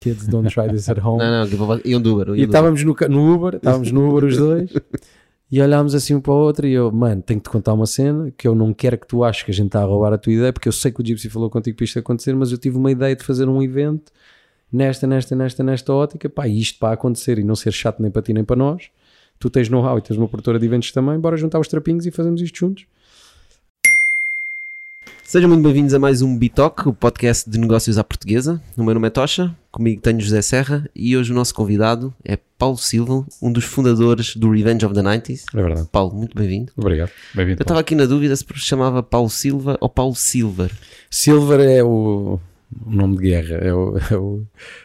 Kids don't try this at home. Não, não, Uber. iam E do Uber. estávamos no, no Uber, estávamos no Uber os dois, e olhámos assim um para o outro, e eu, mano, tenho que te contar uma cena que eu não quero que tu aches que a gente está a roubar a tua ideia, porque eu sei que o Gypsy falou contigo para isto acontecer, mas eu tive uma ideia de fazer um evento nesta, nesta, nesta, nesta ótica, pá, e isto para acontecer e não ser chato nem para ti nem para nós. Tu tens know-how e tens uma produtora de eventos também, bora juntar os trapinhos e fazemos isto juntos. Sejam muito bem-vindos a mais um Bitoc, o podcast de negócios à portuguesa. O meu nome é Tocha, comigo tenho José Serra e hoje o nosso convidado é Paulo Silva, um dos fundadores do Revenge of the 90s. É verdade. Paulo, muito bem-vindo. Obrigado. Bem-vindo. Eu estava aqui na dúvida se chamava Paulo Silva ou Paulo Silver. Silver é o, o nome de guerra. É o, é o-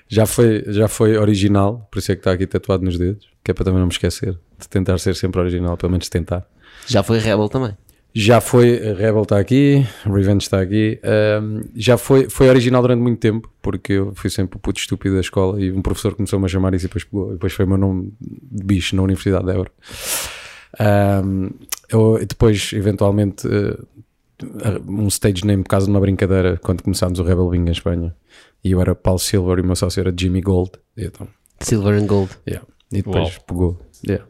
já, foi, já foi original, por isso é que está aqui tatuado nos dedos, que é para também não me esquecer de tentar ser sempre original, pelo menos tentar. Já foi Rebel também. Já foi, a Rebel está aqui, Revenge está aqui. ahm, já foi, foi original durante muito tempo, porque eu fui sempre o puto estúpido da escola e um professor começou-me a chamar isso e depois pegou. E depois foi o meu nome de bicho na Universidade de Évora. Ahm, eu, e depois, eventualmente, eh, um stage name por causa de uma brincadeira quando começámos o Rebel Wing em Espanha. E eu era Paulo Silver e o meu sócio era Jimmy Gold. E, então, Silver and Gold. yeah. e depois Uau. pegou. Yeah.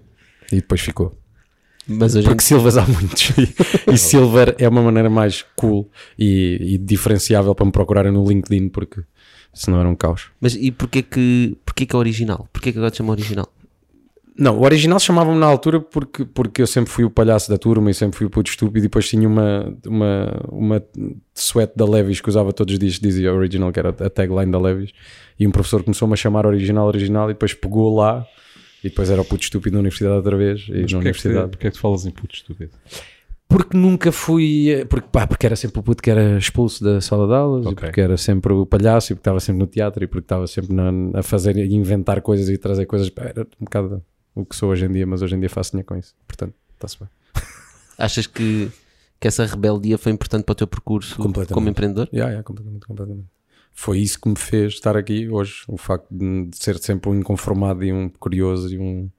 E depois ficou. Mas hoje Porque Silvas há muitos. E, Silver é uma maneira mais cool e, e diferenciável para me procurarem no LinkedIn, porque senão era um caos. Mas e porquê que, porquê que é original? Porquê que agora te chama original? Não, o original chamava-me na altura porque, porque eu sempre fui o palhaço da turma e sempre fui o puto estúpido. E depois tinha uma, uma, uma sweat da Levis que usava todos os dias, dizia original, que era a tagline da Levis. E um professor começou-me a chamar original, original, e depois pegou lá. E depois era o puto estúpido na universidade outra vez. E Mas na porquê é, que, universidade. porquê é que tu falas em puto estúpido? Porque nunca fui. Porque, pá, porque era sempre o puto que era expulso da sala de aulas, e Ok. porque era sempre o palhaço, e porque estava sempre no teatro, e porque estava sempre na- a fazer e inventar coisas e trazer coisas. Pá, Era um bocado o que sou hoje em dia, mas hoje em dia faço dinheiro com isso. Portanto, está-se bem. Achas que, que essa rebeldia foi importante para o teu percurso como empreendedor? Yeah, yeah, completamente, completamente. Foi isso que me fez estar aqui hoje. O facto de, ser sempre um inconformado e um curioso e um.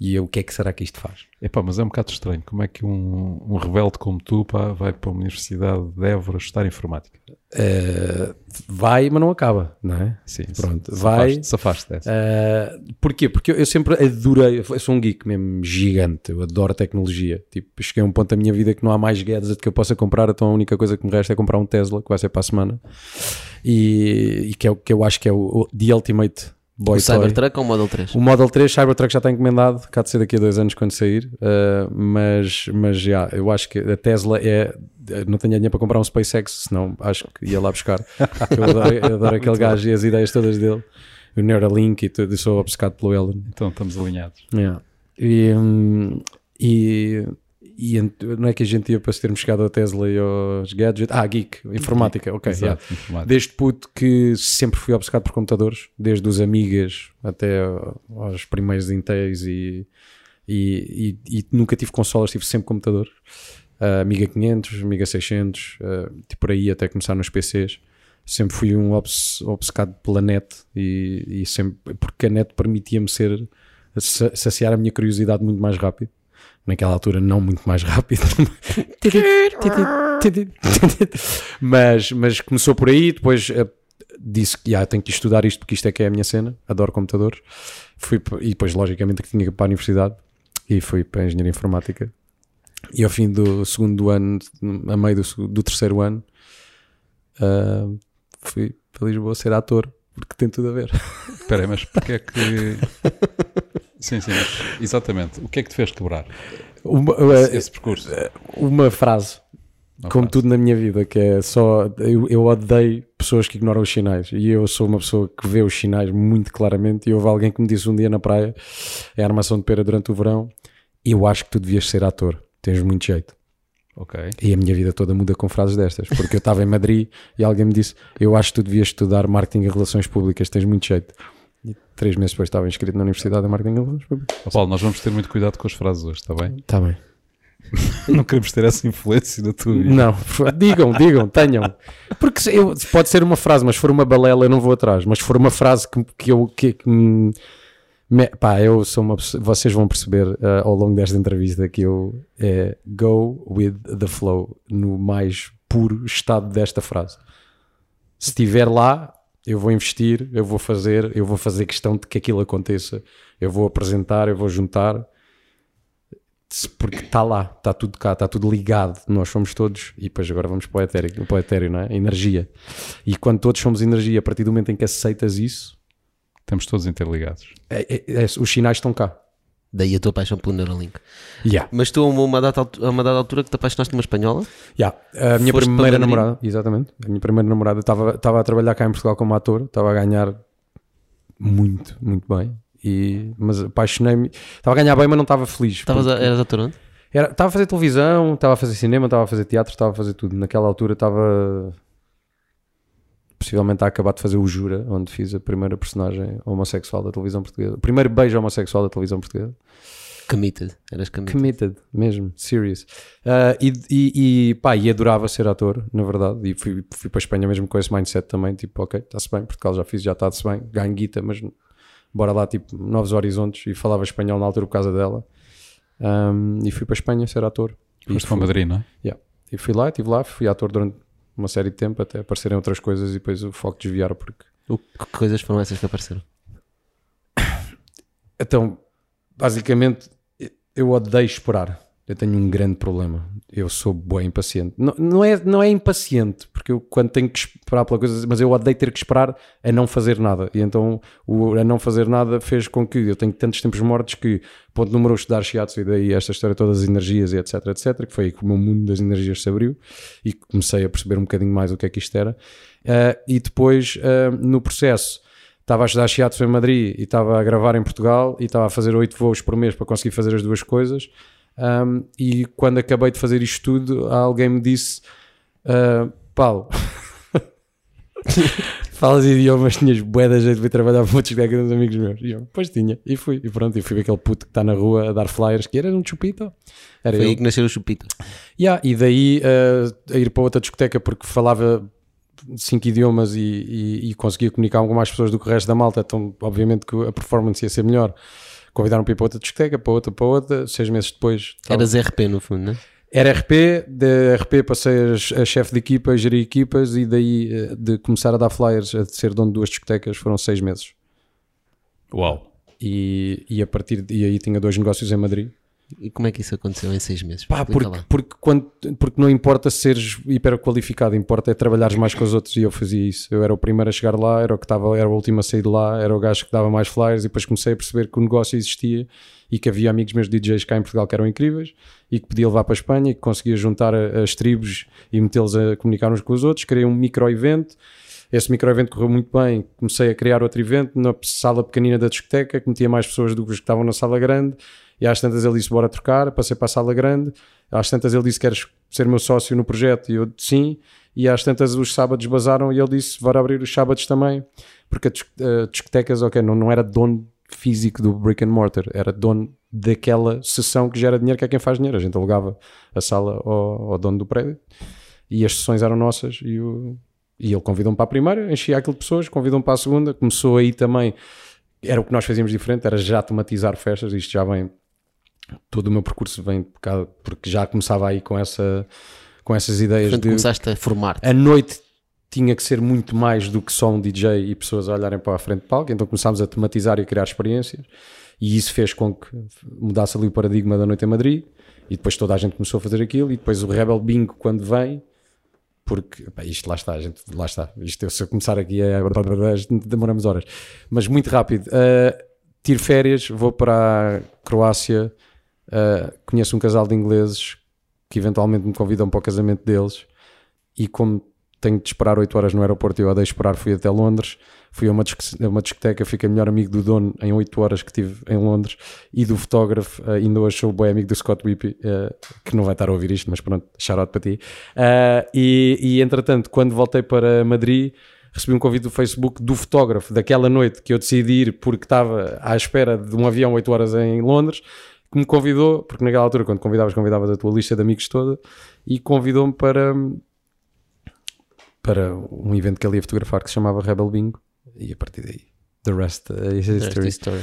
E eu, o que é que será que isto faz? Epá, mas é um bocado estranho. Como é que um, um rebelde como tu pá, vai para a Universidade de Évora estudar informática? Eh, vai, mas não acaba, não é? Sim, Pronto, safaste- vai. Safaste dessa. Uh, porquê? Porque eu, eu sempre adorei, eu sou um geek mesmo gigante, eu adoro a tecnologia. Tipo, cheguei a um ponto da minha vida que não há mais gadget que eu possa comprar, então a única coisa que me resta é comprar um Tesla, que vai ser para a semana, e, e que é o que eu acho que é o, o The Ultimate Boy o Toy. Cybertruck ou o Model 3? O Model 3 Cybertruck já está encomendado, cá de ser daqui a dois anos quando sair, uh, mas, mas já, eu acho que a Tesla é. Não tenho dinheiro para comprar um SpaceX, senão acho que ia lá buscar. eu adoro, eu adoro aquele gajo e as ideias todas dele, o Neuralink e tudo, eu sou obcecado pelo Elon. Então estamos alinhados. Yeah. E, hum, e, e não é que a gente ia para termos chegado ao Tesla e aos gadgets? Ah, geek, informática, ok. yeah. Exato, informática. Desde puto que sempre fui obcecado por computadores, desde os Amigas até aos primeiros Intels e, e, e- e nunca tive consolas, tive sempre computadores. Ah, Amiga 500, Amiga 600, ah, tipo por aí até começar nos PCs. Sempre fui um obce- obcecado pela net e, e sempre, porque a net permitia-me ser, sa- saciar a minha curiosidade muito mais rápido. Naquela altura, não muito mais rápido. mas, mas começou por aí, depois eh, disse que ah, tenho que estudar isto porque isto é que é a minha cena, adoro computadores. Fui, e depois, logicamente, que tinha que ir para a universidade e fui para a engenharia informática. E ao fim do segundo ano, a meio do, do terceiro ano, ah, fui para Lisboa ser ator, porque tem tudo a ver. Espera aí, mas porquê é que... sim, sim, exatamente. O que é que te fez quebrar? Uma, esse, eh, esse percurso? uma frase como tudo na minha vida, que é só eu, eu odeio pessoas que ignoram os sinais. E eu sou uma pessoa que vê os sinais muito claramente. E houve alguém que me disse um dia na praia é a armação de pera durante o verão eu acho que tu devias ser ator, tens muito jeito. Ok. e a minha vida toda muda com frases destas, porque eu estava em Madrid e alguém me disse, eu acho que tu devias estudar marketing e relações públicas, tens muito jeito e três meses depois estava inscrito na Universidade de Marketing Ó, Paulo, nós vamos ter muito cuidado com as frases hoje, está bem? está bem Não queremos ter essa influência na tua vida. Não, digam, digam, tenham. Porque se eu, pode ser uma frase, mas se for uma balela eu não vou atrás. Mas se for uma frase que, que eu. Que, que me- me- pá, eu sou uma pessoa- Vocês vão perceber ah, ao longo desta entrevista que eu é go with the flow no mais puro estado desta frase. Se estiver lá, eu vou investir, eu vou fazer, eu vou fazer questão de que aquilo aconteça, eu vou apresentar, eu vou juntar, porque está lá, está tudo cá, está tudo ligado, nós somos todos, e depois agora vamos para o etéreo, para o etéreo não é? Energia. E quando todos somos energia, a partir do momento em que aceitas isso, Estamos todos interligados. é- é- é- os sinais estão cá. Daí a tua paixão pelo Neuralink. Yeah. Mas tu, a uma, data, a uma dada altura, que te apaixonaste numa espanhola? Yeah. A minha Foste primeira namorada, exatamente. A minha primeira namorada estava estava a trabalhar cá em Portugal como ator, estava a ganhar muito, muito bem. E, mas apaixonei-me. Estava a ganhar bem, mas não estava feliz. Estavas a, eras ator onde? era- Estava a fazer televisão, estava a fazer cinema, estava a fazer teatro, estava a fazer tudo. Naquela altura estava possivelmente a acabar de fazer o Jura, onde fiz a primeira personagem homossexual da televisão portuguesa. O primeiro beijo homossexual da televisão portuguesa. Committed. Eras committed. Committed, mesmo, serious. Ah, e, e, e, pá, e adorava ser ator, na verdade. E fui, fui para a Espanha mesmo com esse mindset também. Tipo, ok, está-se bem, Portugal já fiz, já está-se bem, ganho guita, mas bora lá, tipo, novos horizontes. E falava espanhol na altura por causa dela. Ahm, e fui para a Espanha ser ator. Foste para Madrid, não é? Yeah. E fui lá, estive lá, fui ator durante uma série de tempo até aparecerem outras coisas e depois o foco desviar porque O- Que coisas foram essas que apareceram? Então, basicamente, eu odeio esperar. Eu tenho um grande problema. Eu sou bem impaciente. Não, não, é, não é impaciente, porque eu quando tenho que esperar pela coisa, mas eu odeio ter que esperar a não fazer nada. E então o a não fazer nada fez com que eu tenho tantos tempos mortos que, ponto número um, estudar shiatsu e daí esta história todas as energias e etc, etc, que foi aí que o meu mundo das energias se abriu e comecei a perceber um bocadinho mais o que é que isto era. Ah, e depois, ah, no processo, estava a estudar shiatsu em Madrid e estava a gravar em Portugal e estava a fazer oito voos por mês para conseguir fazer as duas coisas. Um, e quando acabei de fazer isto tudo, alguém me disse: ah, Paulo, falas idiomas, tinhas bué da jeito de vir trabalhar para outros colegas dos amigos meus. E eu, pois tinha, e fui. E pronto, e fui ver aquele puto que está na rua a dar flyers, que era um chupito. Era Foi eu. aí que nasceu o Chupito. Yeah, e daí uh, a ir para outra discoteca porque falava cinco idiomas e, e- e conseguia comunicar com mais pessoas do que o resto da malta, então obviamente que a performance ia ser melhor. Convidaram para ir para outra discoteca, para outra, para outra, seis meses depois. estava- Eras RP no fundo, não é? Era RP, de RP passei a, a chefe de equipa, a gerir equipas e daí eh, de começar a dar flyers, a ser dono de duas discotecas, foram seis meses. Uau. E, e a partir de, e aí tinha dois negócios em Madrid. E como é que isso aconteceu em seis meses? Pá, porque, lá. porque, quando, porque não importa seres hiper qualificado, importa é trabalhares mais com os outros e eu fazia isso. Eu era o primeiro a chegar lá, era o que estava, era o último a sair de lá, era o gajo que dava mais flyers e depois comecei a perceber que o negócio existia e que havia amigos meus DJs cá em Portugal que eram incríveis e que podia levar para a Espanha e que conseguia juntar as tribos e metê-los a comunicar uns com os outros. Criei um micro-evento. Esse micro-evento correu muito bem. Comecei a criar outro evento na sala pequenina da discoteca, que metia mais pessoas do que os que estavam na sala grande. E às tantas ele disse: Bora trocar. Passei para a sala grande. Às tantas ele disse: Queres ser meu sócio no projeto? E eu Sim. E às tantas os sábados basaram e ele disse: Bora abrir os sábados também. Porque a a discotecas, ok, não, não era dono físico do brick and mortar, era dono daquela sessão que gera dinheiro, que é quem faz dinheiro. A gente alugava a sala ao, ao dono do prédio e as sessões eram nossas e, o, e ele convidou-me para a primeira, enchia aquilo de pessoas, convidou-me para a segunda, começou aí também, era o que nós fazíamos diferente, era já automatizar festas, isto já vem, todo o meu percurso vem por causa- porque já começava aí com, essa, com essas ideias Portanto, de começaste a formar-te. a noite tinha que ser muito mais do que só um DJ e pessoas a olharem para a frente de palco, então começámos a tematizar e a criar experiências e isso fez com que mudasse ali o paradigma da noite em Madrid e depois toda a gente começou a fazer aquilo e depois o Rebel Bingo quando vem porque pá, isto lá está, a gente, lá está isto se eu começar aqui a demoramos horas, mas muito rápido uh, tiro férias, vou para a Croácia uh, conheço um casal de ingleses que eventualmente me convidam para o casamento deles e como tenho de esperar 8 horas no aeroporto e eu odeio esperar, fui até Londres fui a uma, disco- a uma discoteca, fiquei melhor amigo do dono em 8 horas que tive em Londres e do fotógrafo, eh, ainda hoje sou o amigo do Scott Whippy, eh, que não vai estar a ouvir isto, mas pronto, out para ti. Eh, e, e entretanto, quando voltei para Madrid recebi um convite do Facebook do fotógrafo daquela noite que eu decidi ir porque estava à espera de um avião 8 horas em Londres que me convidou, porque naquela altura quando convidavas, convidavas a tua lista de amigos toda e convidou-me para para um evento que ele ia fotografar que se chamava Rebel Bingo e a partir daí the rest is Rest history history.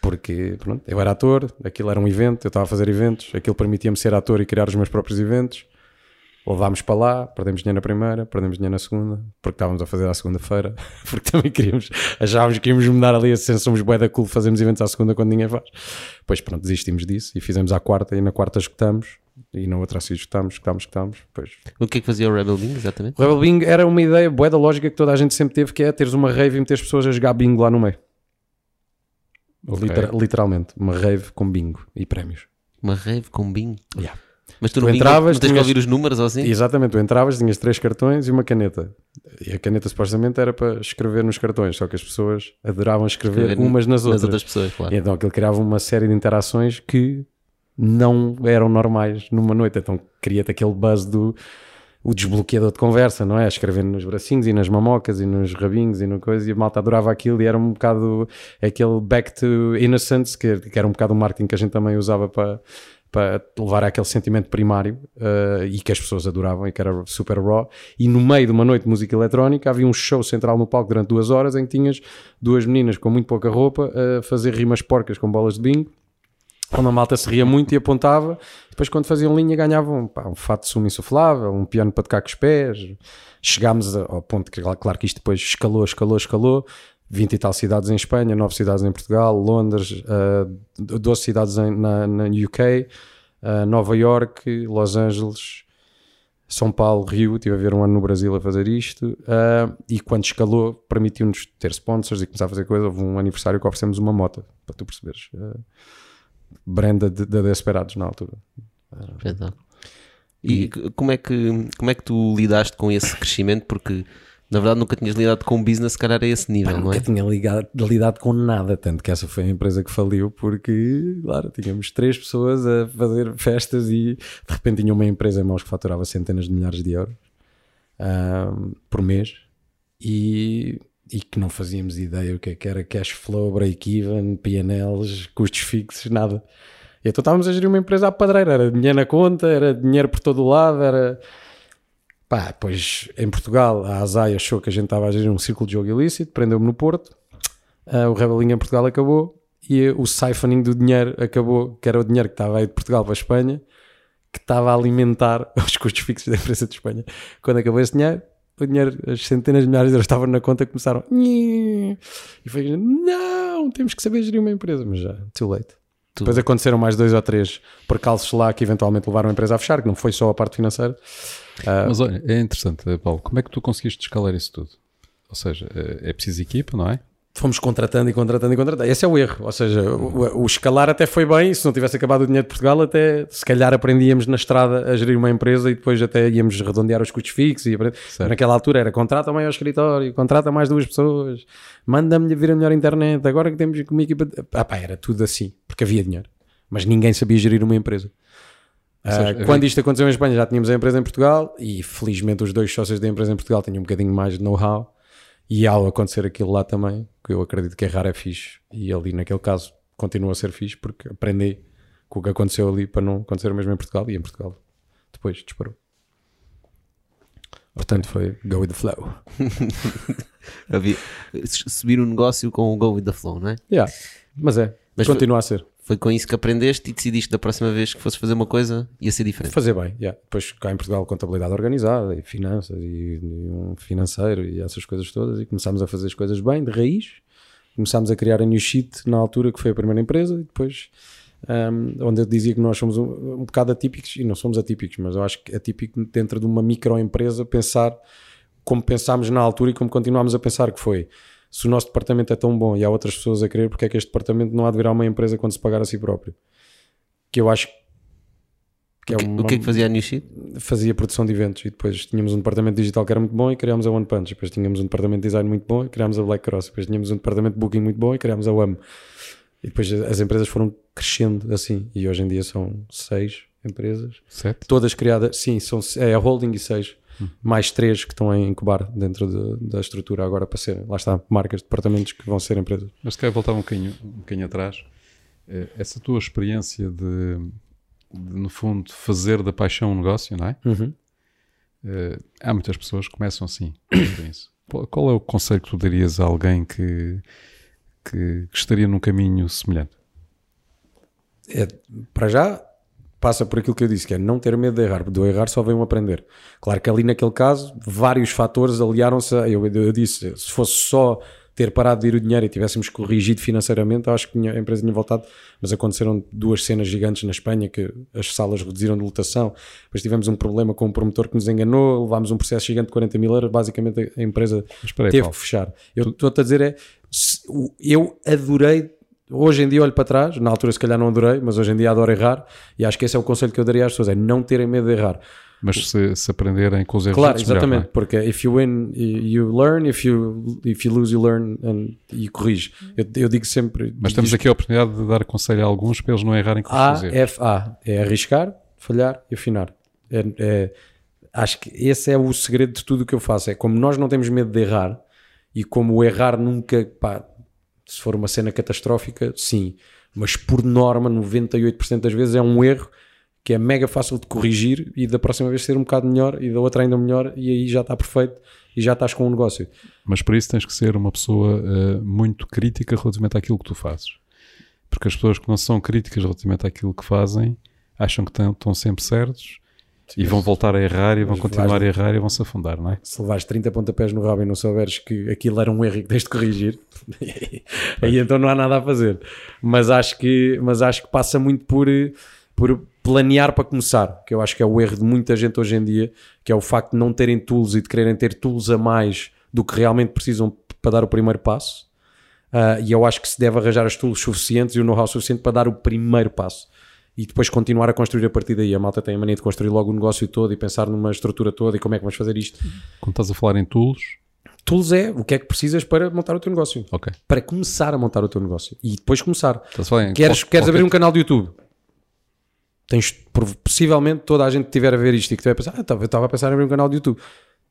porque pronto, eu era ator, aquilo era um evento, eu estava a fazer eventos, aquilo permitia-me ser ator e criar os meus próprios eventos Levámos para lá, perdemos dinheiro na primeira, perdemos dinheiro na segunda, porque estávamos a fazer à segunda-feira, porque também queríamos, achávamos que íamos mudar ali a sensação, somos bué da cool, fazemos eventos à segunda quando ninguém faz. Pois pronto, desistimos disso e fizemos à quarta e na quarta escutamos e na outra assim escutamos, escutamos, escutamos, pois O que é que fazia o Rebel Bing, exatamente? o Rebel Bingo era uma ideia boa da lógica que toda a gente sempre teve, que é teres uma rave e meter as pessoas a jogar bingo lá no meio. Ok. Litera- literalmente, uma rave com bingo e prémios. Uma rave com Bing. Yeah. Mas tu, Tu Bing entravas, não tens que tinhas- ouvir os números ou assim? Exatamente, tu entravas, tinhas três cartões e uma caneta. E a caneta supostamente era para escrever nos cartões, só que as pessoas adoravam escrever, Escrever umas nas outras. outras pessoas, claro. E então aquilo criava uma série de interações que não eram normais numa noite. Então cria-te aquele buzz do o desbloqueador de conversa, não é? Escrevendo nos bracinhos e nas mamocas e nos rabinhos e no coisa, e a malta adorava aquilo e era um bocado aquele back to innocence, que, que era um bocado o marketing que a gente também usava para, para levar àquele sentimento primário eh, e que as pessoas adoravam e que era super raw. E no meio de uma noite de música eletrónica havia um show central no palco durante duas horas em que tinhas duas meninas com muito pouca roupa a fazer rimas porcas com bolas de bingo onde a malta se ria muito e apontava. Depois, quando faziam linha, ganhavam pá, um fato de sumo insuflável, um piano para tocar com os pés. Chegámos ao ponto que, claro que isto depois escalou, escalou, escalou. 20 e tal cidades em Espanha, 9 cidades em Portugal, Londres, ah, 12 cidades em- na, na UK, ah, Nova York, Los Angeles, São Paulo, Rio. Estive a ver um ano no Brasil a fazer isto. ah, e quando escalou, permitiu-nos ter sponsors e começar a fazer coisa. Houve um aniversário que oferecemos uma moto, para tu perceberes. Ah, Brenda de, de Desperados na altura. Espetáculo. E c- como é, que, como é que tu lidaste com esse crescimento? Porque na verdade nunca tinhas lidado com um business, se calhar a esse nível, Pá, não nunca é? tinha ligado, lidado com nada, tanto que essa foi a empresa que faliu, porque, claro, tínhamos três pessoas a fazer festas e de repente tinha uma empresa em mãos que faturava centenas de milhares de euros por mês e, e que não fazíamos ideia o que é que era cash flow, break-even, PNLs, custos fixos, nada. E então estávamos a gerir uma empresa à padreira, era dinheiro na conta, era dinheiro por todo o lado, era Pá, pois em Portugal a ASAI achou que a gente estava a gerir um círculo de jogo ilícito, prendeu-me no Porto, Ah, o Rebelinho em Portugal acabou e o siphoning do dinheiro acabou, que era o dinheiro que estava aí de Portugal para a Espanha, que estava a alimentar os custos fixos da empresa de Espanha. Quando acabou esse dinheiro, o dinheiro, as centenas de milhares de euros estavam na conta começaram e foi não, temos que saber gerir uma empresa, mas já, too late. Tu- Depois aconteceram mais dois ou três percalços lá que eventualmente levaram a empresa a fechar, que não foi só a parte financeira. Ah, Mas olha, é interessante, Paulo, como é que tu conseguiste escalar isso tudo? Ou seja, é é preciso equipa, não é? fomos contratando e contratando e contratando. Esse é o erro. Ou seja, o, o escalar até foi bem. Se não tivesse acabado o dinheiro de Portugal, até se calhar aprendíamos na estrada a gerir uma empresa e depois até íamos redondear os custos fixos. E aprend- naquela altura era contrata maior escritório, contrata mais duas pessoas, manda-me vir a melhor internet. Agora que temos uma equipa. Ah, pá, era tudo assim, porque havia dinheiro. Mas ninguém sabia gerir uma empresa. Seja, havia- quando isto aconteceu em Espanha, já tínhamos a empresa em Portugal e felizmente os dois sócios da empresa em Portugal tinham um bocadinho mais de know-how. E ao acontecer aquilo lá também, que eu acredito que errar é fixe, e ali naquele caso continua a ser fixe porque aprendi com o que aconteceu ali para não acontecer o mesmo em Portugal e em Portugal depois disparou. Portanto, foi go with the flow. Subir o negócio com o Go with the Flow, não é? Yeah. Mas é, Mas continua a ser. Foi com isso que aprendeste e decidiste da próxima vez que fosses fazer uma coisa ia ser diferente. Fazer bem, yeah. depois cá em Portugal contabilidade organizada e finanças e, e um financeiro e essas coisas todas e começámos a fazer as coisas bem, de raiz. Começámos a criar a New Sheet na altura que foi a primeira empresa e depois um, onde eu dizia que nós somos um, um bocado atípicos e não somos atípicos, mas eu acho que atípico dentro de uma microempresa pensar como pensámos na altura e como continuámos a pensar que foi se o nosso departamento é tão bom e há outras pessoas a querer, porque é que este departamento não há de virar uma empresa quando se pagar a si próprio? Que eu acho que é o, que, uma, o que é que fazia a New Sheet? fazia produção de eventos e depois tínhamos um departamento digital que era muito bom e criámos a One Punch. Depois tínhamos um departamento de design muito bom e criámos a Black Cross. Depois tínhamos um departamento de booking muito bom e criámos a WAM. E depois as empresas foram crescendo assim e hoje em dia são seis empresas, Sete? todas criadas, sim, são, é a holding e seis, mais três que estão a incubar dentro de- da estrutura agora para serem, lá está, marcas, departamentos que vão ser empresas. Mas se calhar voltar um bocadinho, um bocadinho atrás, eh, essa tua experiência de, de, no fundo, fazer da paixão um negócio, não é? Uhum. Eh, há muitas pessoas que começam assim. isso. Qual qual é o conselho que tu darias a alguém que, que, que estaria num caminho semelhante? É, para já, passa por aquilo que eu disse, que é não ter medo de errar, do errar só vem um aprender. Claro que ali naquele caso, vários fatores aliaram-se, eu, eu disse, se fosse só ter parado de ir o dinheiro e tivéssemos corrigido financeiramente, acho que a empresa tinha voltado, mas aconteceram duas cenas gigantes na Espanha, que as salas reduziram de lotação, depois tivemos um problema com um promotor que nos enganou, levámos um processo gigante de 40 mil euros, basicamente a- empresa aí, teve Paulo. que fechar. Eu estou-te a dizer é, eu adorei, hoje em dia olho para trás, na altura se calhar não adorei, mas hoje em dia adoro errar, e acho que esse é o conselho que eu daria às pessoas, é não terem medo de errar. Mas se, se aprenderem com os erros Claro, melhor, exatamente, não é? porque if you win, you learn, if you, if you lose, you learn, and, e corrige. Eu, eu digo sempre... Mas temos diz- aqui a oportunidade de dar conselho a alguns para eles não errarem com os erros. F, A. É arriscar, falhar e afinar. É, é- acho que esse é o segredo de tudo o que eu faço. É como nós não temos medo de errar e como errar nunca, pá, se for uma cena catastrófica, sim. Mas por norma, 98% das vezes é um erro que é mega fácil de corrigir e da próxima vez ser um bocado melhor e da outra ainda melhor e aí já está perfeito e já estás com um negócio. Mas para isso tens que ser uma pessoa eh, muito crítica relativamente àquilo que tu fazes. Porque as pessoas que não são críticas relativamente àquilo que fazem acham que estão sempre certos e vão voltar a errar e vão continuar a errar e vão se afundar, não é? se levares 30 pontapés no rabo e não souberes que aquilo era um erro e que tens de corrigir, aí então não há nada a fazer. Mas acho que, mas acho que passa muito por, por planear para começar, que eu acho que é o erro de muita gente hoje em dia, que é o facto de não terem tools e de quererem ter tools a mais do que realmente precisam para dar o primeiro passo. Ah, e eu acho que se deve arranjar as tools suficientes e o know-how suficiente para dar o primeiro passo e depois continuar a construir a partir daí. A malta tem a mania de construir logo o negócio todo e pensar numa estrutura toda e como é que vamos fazer isto. Quando estás a falar em tools, Tools é o que é que precisas para montar o teu negócio. ok. Para começar a montar o teu negócio. E depois começar. Queres, qual- queres abrir um canal de YouTube? Tens, possivelmente toda a gente que estiver a ver isto e que estiver a pensar, ah, eu estava a pensar em abrir um canal de YouTube.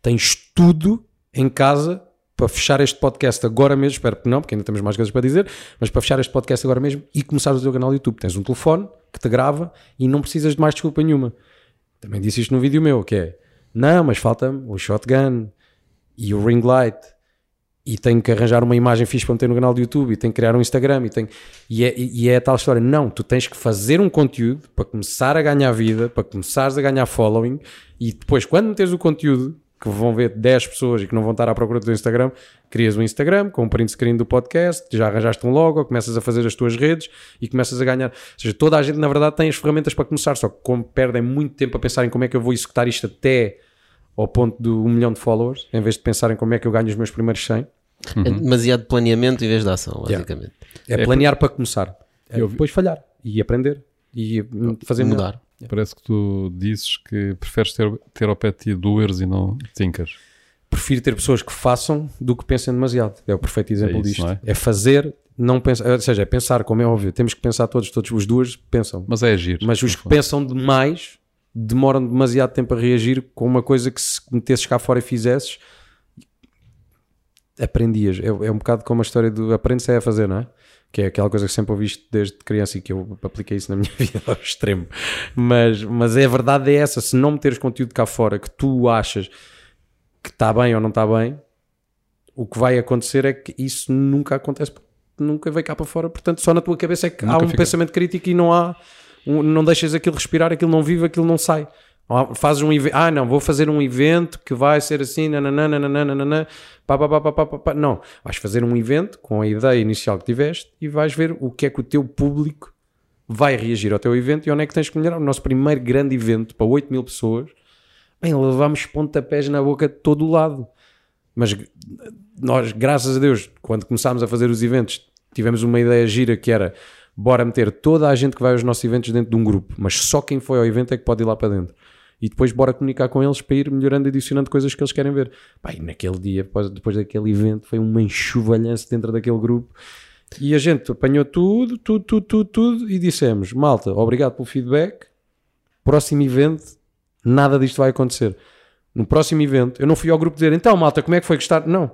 Tens tudo em casa para fechar este podcast agora mesmo. Espero que não, porque ainda temos mais coisas para dizer. Mas para fechar este podcast agora mesmo e começar o teu canal de YouTube. Tens um telefone que te grava e não precisas de mais desculpa nenhuma. Também disse isto no vídeo meu, que é não, mas falta-me o shotgun e o ring light e tenho que arranjar uma imagem fixe para meter no canal do YouTube e tenho que criar um Instagram e, tenho, e, é, e é tal história. Não, tu tens que fazer um conteúdo para começar a ganhar vida, para começares a ganhar following e depois, quando meteres o conteúdo, que vão ver 10 pessoas e que não vão estar à procura do teu Instagram, crias um Instagram com um print screen do podcast, já arranjaste um logo, começas a fazer as tuas redes e começas a ganhar. Ou seja, toda a gente, na verdade, tem as ferramentas para começar, só que como perdem muito tempo a pensar em como é que eu vou executar isto até ao ponto de um milhão de followers, em vez de pensar em como é que eu ganho os meus primeiros 100, É demasiado planeamento em vez de ação, basicamente. é, planear para começar. É depois falhar e aprender e fazer melhor. Mudar. Parece que tu dizes que preferes ter, ter ao pé de ti doers e não thinkers. Prefiro ter pessoas que façam do que pensem demasiado. É o perfeito exemplo isso, disto. é? É? fazer, não pensar. Ou seja, é pensar, como é óbvio. Temos que pensar todos, todos os duas pensam. Mas é agir. Mas os que pensam demais demoram demasiado tempo a reagir com uma coisa que se metesses cá fora e fizesses, aprendias. É, é um bocado como a história do aprende-se é a fazer, não é? Que é aquela coisa que sempre ouviste desde criança e que eu apliquei isso na minha vida ao extremo. Mas, mas é a verdade é essa: se não meteres conteúdo cá fora que tu achas que está bem ou não está bem, o que vai acontecer é que isso nunca acontece, nunca veio cá para fora. Portanto, só na tua cabeça é que há Nunca um fica. pensamento crítico e não há, um- não deixas aquilo respirar, aquilo não vive, aquilo não sai. Fazes um evento, ah não, vou fazer um evento que vai ser assim, nananã, pá, pá, pá, pá, pá, pá, pá. não, vais fazer um evento com a ideia inicial que tiveste e vais ver o que é que o teu público vai reagir ao teu evento e onde é que tens que melhorar. O nosso primeiro grande evento para 8 mil pessoas, bem, levámos pontapés na boca de todo o lado. Mas nós, graças a Deus, quando começámos a fazer os eventos, tivemos uma ideia gira que era bora meter toda a gente que vai aos nossos eventos dentro de um grupo, mas só quem foi ao evento é que pode ir lá para dentro. E depois bora comunicar com eles para ir melhorando e adicionando coisas que eles querem ver. E naquele dia, depois, depois daquele evento, foi uma enxovalhança dentro daquele grupo. E a gente apanhou tudo, tudo, tudo, tudo, tudo e dissemos: malta, obrigado pelo feedback. Próximo evento, nada disto vai acontecer. No próximo evento, eu não fui ao grupo dizer então, malta, como é que foi gostar? Não.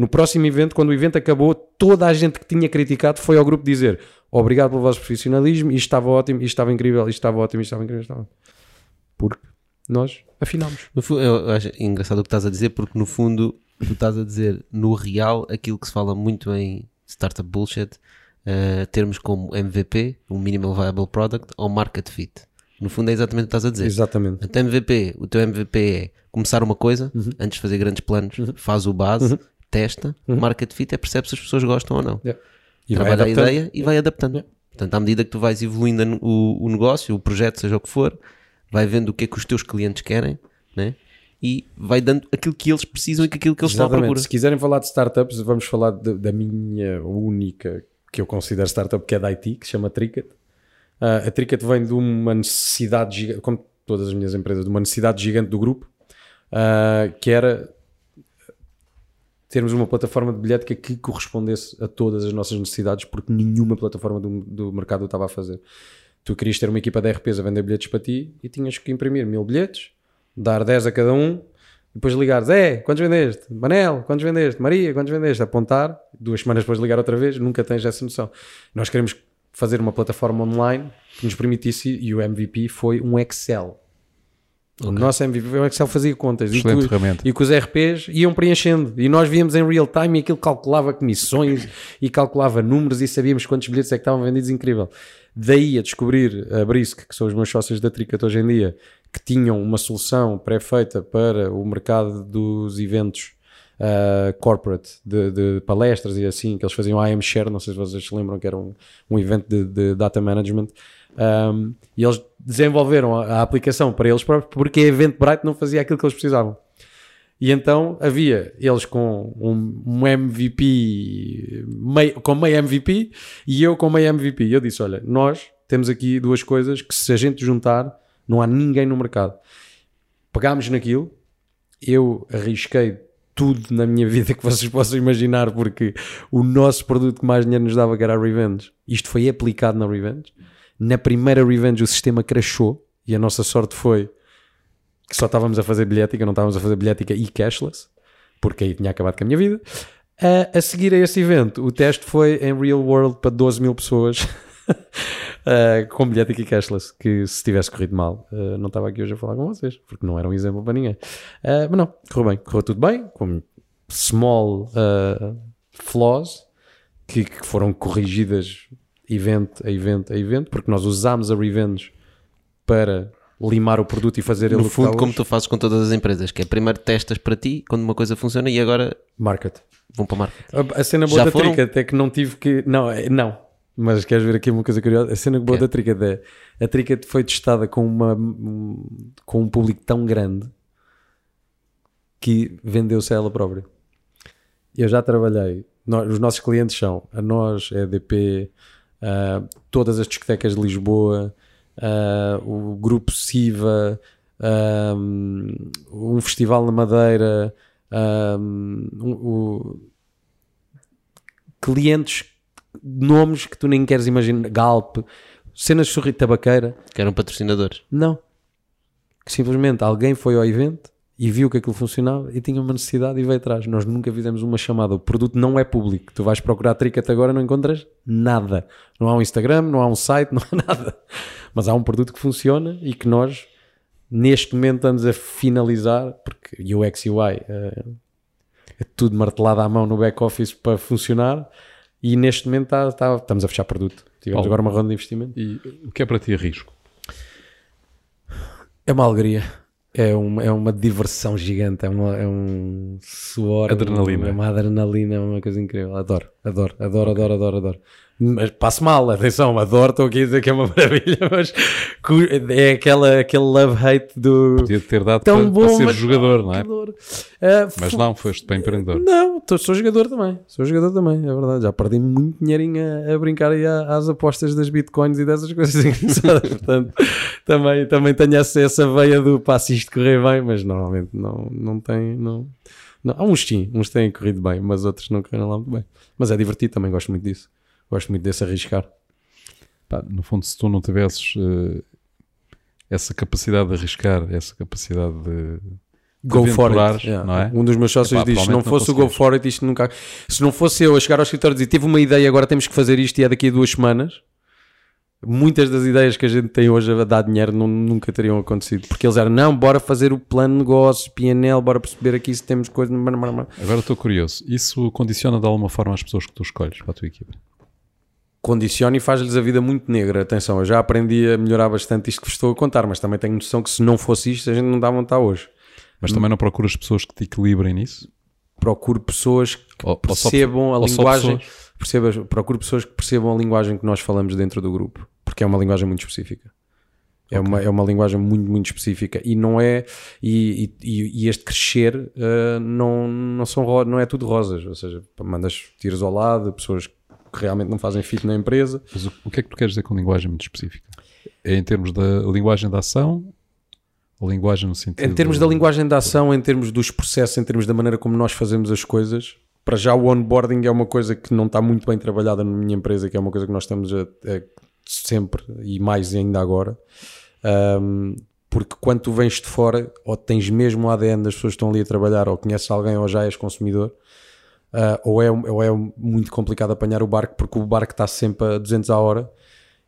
No próximo evento, quando o evento acabou, toda a gente que tinha criticado foi ao grupo dizer obrigado pelo vosso profissionalismo, isto estava ótimo, isto estava incrível, isto estava ótimo, isto estava incrível, isto estava... Porque nós. No fu- eu acho engraçado o que estás a dizer, porque no fundo tu estás a dizer no real aquilo que se fala muito em startup bullshit, eh, termos como MVP, o Minimal Viable Product, ou Market Fit. No fundo é exatamente o que estás a dizer. Exatamente. Então MVP, o teu MVP é começar uma coisa, antes de fazer grandes planos, faz o base, testa, marca de fit, é percebe se as pessoas gostam ou não. Yeah. E vai Trabalha a ideia e vai adaptando. Portanto, à medida que tu vais evoluindo o, o negócio, o projeto, seja o que for, vai vendo o que é que os teus clientes querem, né? E vai dando aquilo que eles precisam e aquilo que eles estão à Exatamente. procura. Se quiserem falar de startups, vamos falar de- da minha única que eu considero startup, que é da IT, que se chama Tricket. Ah, a Tricket vem de uma necessidade gigante, como todas as minhas empresas, de uma necessidade gigante do grupo, ah, que era termos uma plataforma de bilhética que correspondesse a todas as nossas necessidades, porque nenhuma plataforma do, do mercado o estava a fazer. Tu querias ter uma equipa de RPs a vender bilhetes para ti e tinhas que imprimir mil bilhetes, dar 10 a cada um, depois ligar, Zé, quantos vendeste? Manel, quantos vendeste? Maria, quantos vendeste? Apontar, duas semanas depois ligar outra vez, nunca tens essa noção. Nós queremos fazer uma plataforma online que nos permitisse, e o MVP foi um Excel. O nosso MVP um Excel fazia contas. E que- ferramenta. e que os RPs iam preenchendo. E nós víamos em real time e aquilo calculava comissões e calculava números e sabíamos quantos bilhetes é que estavam vendidos. Incrível. Daí a descobrir a Brisk, que são os meus sócios da Tricat hoje em dia, que tinham uma solução pré-feita para o mercado dos eventos uh, corporate, de, de palestras e assim, que eles faziam a IM Share, não sei se vocês se lembram que era um, um evento de, de data management. Um, e eles desenvolveram a, a aplicação para eles próprios porque a Eventbrite não fazia aquilo que eles precisavam. E então havia eles com um, um MVP, meio, com meio MVP e eu com meio MVP. Eu disse: Olha, nós temos aqui duas coisas que se a gente juntar, não há ninguém no mercado. Pegámos naquilo, eu arrisquei tudo na minha vida que vocês possam imaginar, porque o nosso produto que mais dinheiro nos dava que era a Revenge. Isto foi aplicado na Revenge. Na primeira Revenge o sistema crashou e a nossa sorte foi que só estávamos a fazer bilhética, não estávamos a fazer bilhética e cashless, porque aí tinha acabado com a minha vida. A, a seguir a esse evento, o teste foi em real world para 12 mil pessoas uh, com bilhética e cashless, que se tivesse corrido mal, uh, não estava aqui hoje a falar com vocês, porque não era um exemplo para ninguém. Uh, mas não, correu bem, correu tudo bem, com small flaws que, que foram corrigidas evento a evento a evento, porque nós usámos a Revenge para limar o produto e fazer ele No o fundo, como tu fazes com todas as empresas, que é primeiro testas para ti, quando uma coisa funciona, e agora Market. vão para a marca. A, a cena boa Já da foram? Tricket é que não tive que. Não, é- não. Mas queres ver aqui uma coisa curiosa? A cena boa Quero. da Tricket é. A Tricket foi testada com, uma, um- com um público tão grande que vendeu-se a ela própria. Eu já trabalhei. nó- os nossos clientes são a nós, a EDP, ah, todas as discotecas de Lisboa, ah, o Grupo Siva, ah, um festival na Madeira, um- o, clientes, nomes que tu nem queres imaginar, Galp, cenas de sorri tabaqueira. Que eram patrocinadores. Não. Que simplesmente alguém foi ao evento e viu que aquilo funcionava e tinha uma necessidade e veio atrás. Nós nunca fizemos uma chamada. O produto não é público. Tu vais procurar Tricket agora não encontras nada. Não há um Instagram, não há um site, não há nada. Mas há um produto que funciona e que nós neste momento estamos a finalizar porque UX e UI eh, é tudo martelado à mão no back-office para funcionar e neste momento está- está- estamos a fechar produto. Tivemos Paulo. agora uma ronda de investimento. E o que é para ti risco? É uma alegria. É uma, é uma diversão gigante. É, uma, é um suor. Adrenalina. É uma adrenalina. É uma coisa incrível. Adoro, adoro, adoro, adoro, adoro, adoro. Mas passo mal, atenção, adoro. Estou aqui a dizer que é uma maravilha, mas é aquela, aquele love-hate do. Podia ter dado Tão para, bom, para ser mas- jogador, não é? Ah, Mas não, foste para empreendedor. Não, tô- sou jogador também. Sou jogador também, é verdade. Já perdi muito dinheirinho a, a brincar à- às apostas das bitcoins e dessas coisas engraçadas. Portanto, também, também tenho essa, essa veia do se isto correr bem, mas normalmente não, não tem. Não, não. Há uns sim, uns têm corrido bem, mas outros não correram lá muito bem. Mas é divertido também, gosto muito disso. Gosto muito desse arriscar. Pá, no fundo, se tu não tivesses eh, essa capacidade de arriscar, essa capacidade de. Go for it. Yeah. é? Um dos meus sócios Epá, diz: se não provavelmente não fosse o Go for it, isto nunca. Se não fosse eu a chegar ao escritório e dizer tive uma ideia, agora temos que fazer isto e é daqui a duas semanas. Muitas das ideias que a gente tem hoje a dar dinheiro não- nunca teriam acontecido. Porque eles eram, não, bora fazer o plano de negócio, PNL, bora perceber aqui se temos coisa. Agora estou curioso. Isso condiciona de alguma forma as pessoas que tu escolhes para a tua equipa? Condiciona e faz-lhes a vida muito negra. Atenção, eu já aprendi a melhorar bastante isto que vos estou a contar, mas também tenho noção que se não fosse isto, a gente não dava onde está hoje. Mas também não procuras pessoas que te equilibrem nisso? Procuro pessoas que Ou- ou só- percebam a ou só linguagem. pessoas? Percebas, procuro pessoas que percebam a linguagem que nós falamos dentro do grupo, porque é uma linguagem muito específica. É, uma, é uma linguagem muito, muito específica e não é. E, e- e este crescer eh, não, não, são, não é tudo rosas, ou seja, mandas tiros ao lado, pessoas que realmente não fazem fit na empresa. Mas o, o que é que tu queres dizer com linguagem muito específica? É em termos da linguagem da ação? A linguagem no sentido... Em termos da linguagem da ação, em termos dos processos, em termos da maneira como nós fazemos as coisas, para já o onboarding é uma coisa que não está muito bem trabalhada na minha empresa, que é uma coisa que nós estamos a, a- sempre e mais ainda agora. Um, porque quando tu vens de fora, ou tens mesmo o ADN das pessoas que estão ali a trabalhar, ou conheces alguém, ou já és consumidor, uh, ou, é, ou é muito complicado apanhar o barco, porque o barco está sempre a 200 a hora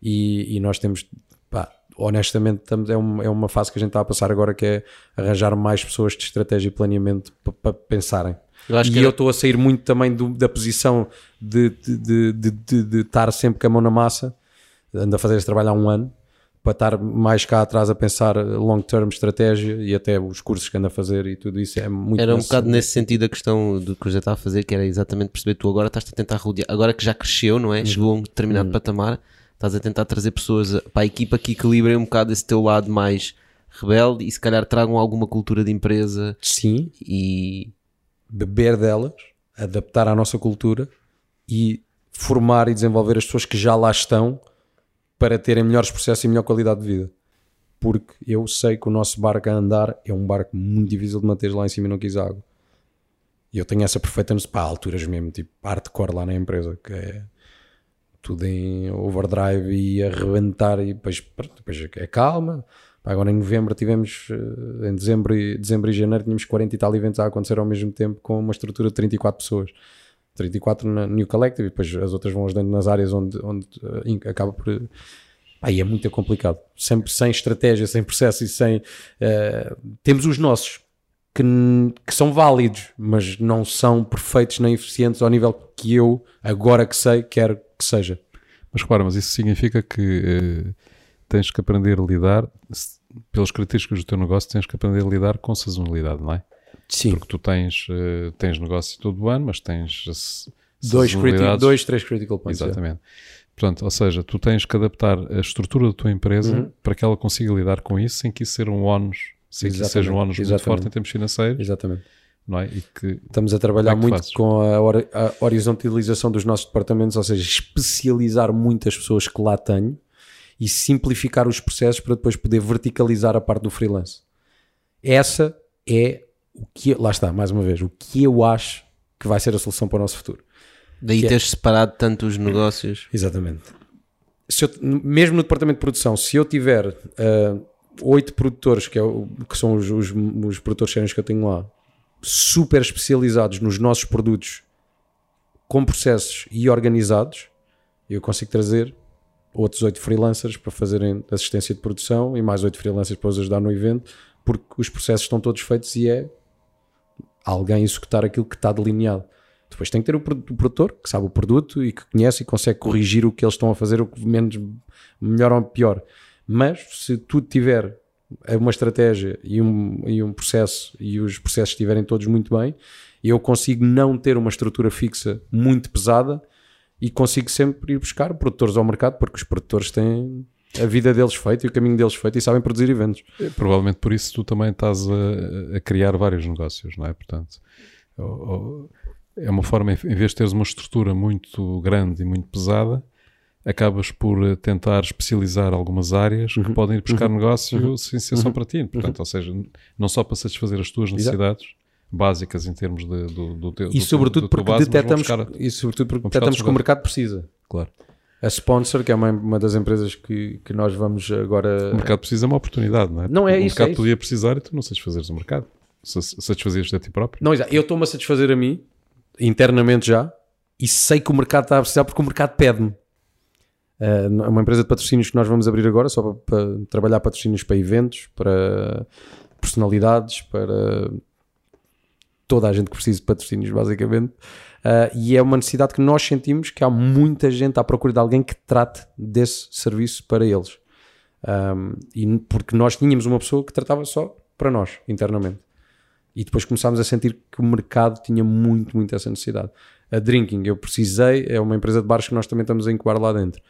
e, e nós temos, pá, honestamente, estamos, é, uma, é uma fase que a gente está a passar agora que é arranjar mais pessoas de estratégia e planeamento para pensarem. Eu acho e que eu era- estou a sair muito também do- da posição de, de, de- de estar sempre com a mão na massa, ando a fazer esse trabalho há um ano, para estar mais cá atrás a pensar long term estratégia e até os cursos que ando a fazer e tudo isso é muito Era um bocado nesse sentido a questão do que o José estava a fazer, que era exatamente perceber tu agora estás a tentar rodear, agora que já cresceu, não é? Uhum. Chegou a um determinado patamar, estás a tentar trazer pessoas a- para a equipa que equilibrem um bocado esse teu lado mais rebelde e se calhar tragam alguma cultura de empresa Sim, e beber delas, adaptar à nossa cultura e formar e desenvolver as pessoas que já lá estão para terem melhores processos e melhor qualidade de vida. Porque eu sei que o nosso barco a andar é um barco muito difícil de manter lá em cima e não quis água. E eu tenho essa perfeita noção, pá, alturas mesmo, tipo hardcore lá na empresa, que é tudo em overdrive e arrebentar e depois, depois é calma. Agora em novembro tivemos, eh, em dezembro dezembro e janeiro tínhamos 40 e tal eventos a acontecer ao mesmo tempo com uma estrutura de 34 pessoas. 34 na New Collective e depois as outras vão ajudando nas áreas onde, onde eh, in- acaba por... Pá, e é muito complicado. Sempre sem estratégia, sem processo e sem... eh, temos os nossos, que, que são válidos, mas não são perfeitos nem eficientes ao nível que eu, agora que sei, quero que seja. Mas repara, mas isso significa que eh, tens que aprender a lidar, pelas características do teu negócio, tens que aprender a lidar com sazonalidade, não é? Sim. Porque tu tens, eh, tens negócio todo o ano, mas tens Dois, dois, três critical points. é. Exatamente. Portanto, ou seja, tu tens que adaptar a estrutura da tua empresa Uhum. para que ela consiga lidar com isso sem que isso seja um ónus, sem que isso seja um ónus muito forte em termos financeiros, Exatamente. não é? E que Estamos a trabalhar é muito fazes? com a, a horizontalização dos nossos departamentos, ou seja, especializar muitas pessoas que lá tenho e simplificar os processos para depois poder verticalizar a parte do freelance. Essa é o que, lá está, mais uma vez, o que eu acho que vai ser a solução para o nosso futuro. daí Que é- teres separado tanto os negócios. Exatamente. Se eu- mesmo no departamento de produção, se eu tiver ah, oito produtores, que, é o- que são os, os, os produtores sérios que eu tenho lá, super especializados nos nossos produtos, com processos e organizados, eu consigo trazer outros oito freelancers para fazerem assistência de produção e mais oito freelancers para os ajudar no evento, porque os processos estão todos feitos e é alguém executar aquilo que está delineado. Depois tem que ter o produ- o produtor que sabe o produto e que conhece e consegue corrigir o que eles estão a fazer, o que menos melhor ou pior. Mas se tudo tiver uma estratégia e um, e um processo e os processos estiverem todos muito bem, eu consigo não ter uma estrutura fixa muito pesada e consigo sempre ir buscar produtores ao mercado porque os produtores têm a vida deles feita e o caminho deles feito e sabem produzir eventos. eh, provavelmente por isso tu também estás a, a criar vários negócios, não é? Portanto, é uma forma, em vez de teres uma estrutura muito grande e muito pesada, acabas por eh, tentar especializar algumas áreas Uhum. que podem ir buscar negócio sem ser só para ti. Portanto, ou seja, não só para satisfazer as tuas necessidades básicas em termos de, do, do teu E do- sobretudo do porque base, detectamos, buscar- e sobretudo porque detectamos que o mercado precisa. Claro. A Sponsor, que é uma, uma das empresas que, que nós vamos agora. O mercado precisa de uma oportunidade, não é? Não, é o isso, mercado é isso. podia precisar e tu não satisfazeres o mercado. Sa- Satisfazias a ti próprio. Não, exato. Eu estou-me a satisfazer a mim, internamente já, e sei que o mercado está a precisar porque o mercado pede-me. É uma empresa de patrocínios que nós vamos abrir agora, só para, para trabalhar patrocínios para eventos, para personalidades, para toda a gente que precisa de patrocínios, basicamente. Uh, e é uma necessidade que nós sentimos que há muita gente à procura de alguém que trate desse serviço para eles. Um, e porque nós tínhamos uma pessoa que tratava só para nós, internamente. E depois começámos a sentir que o mercado tinha muito, muito essa necessidade. A Drinking, eu precisei, é uma empresa de bares que nós também estamos a incubar lá dentro.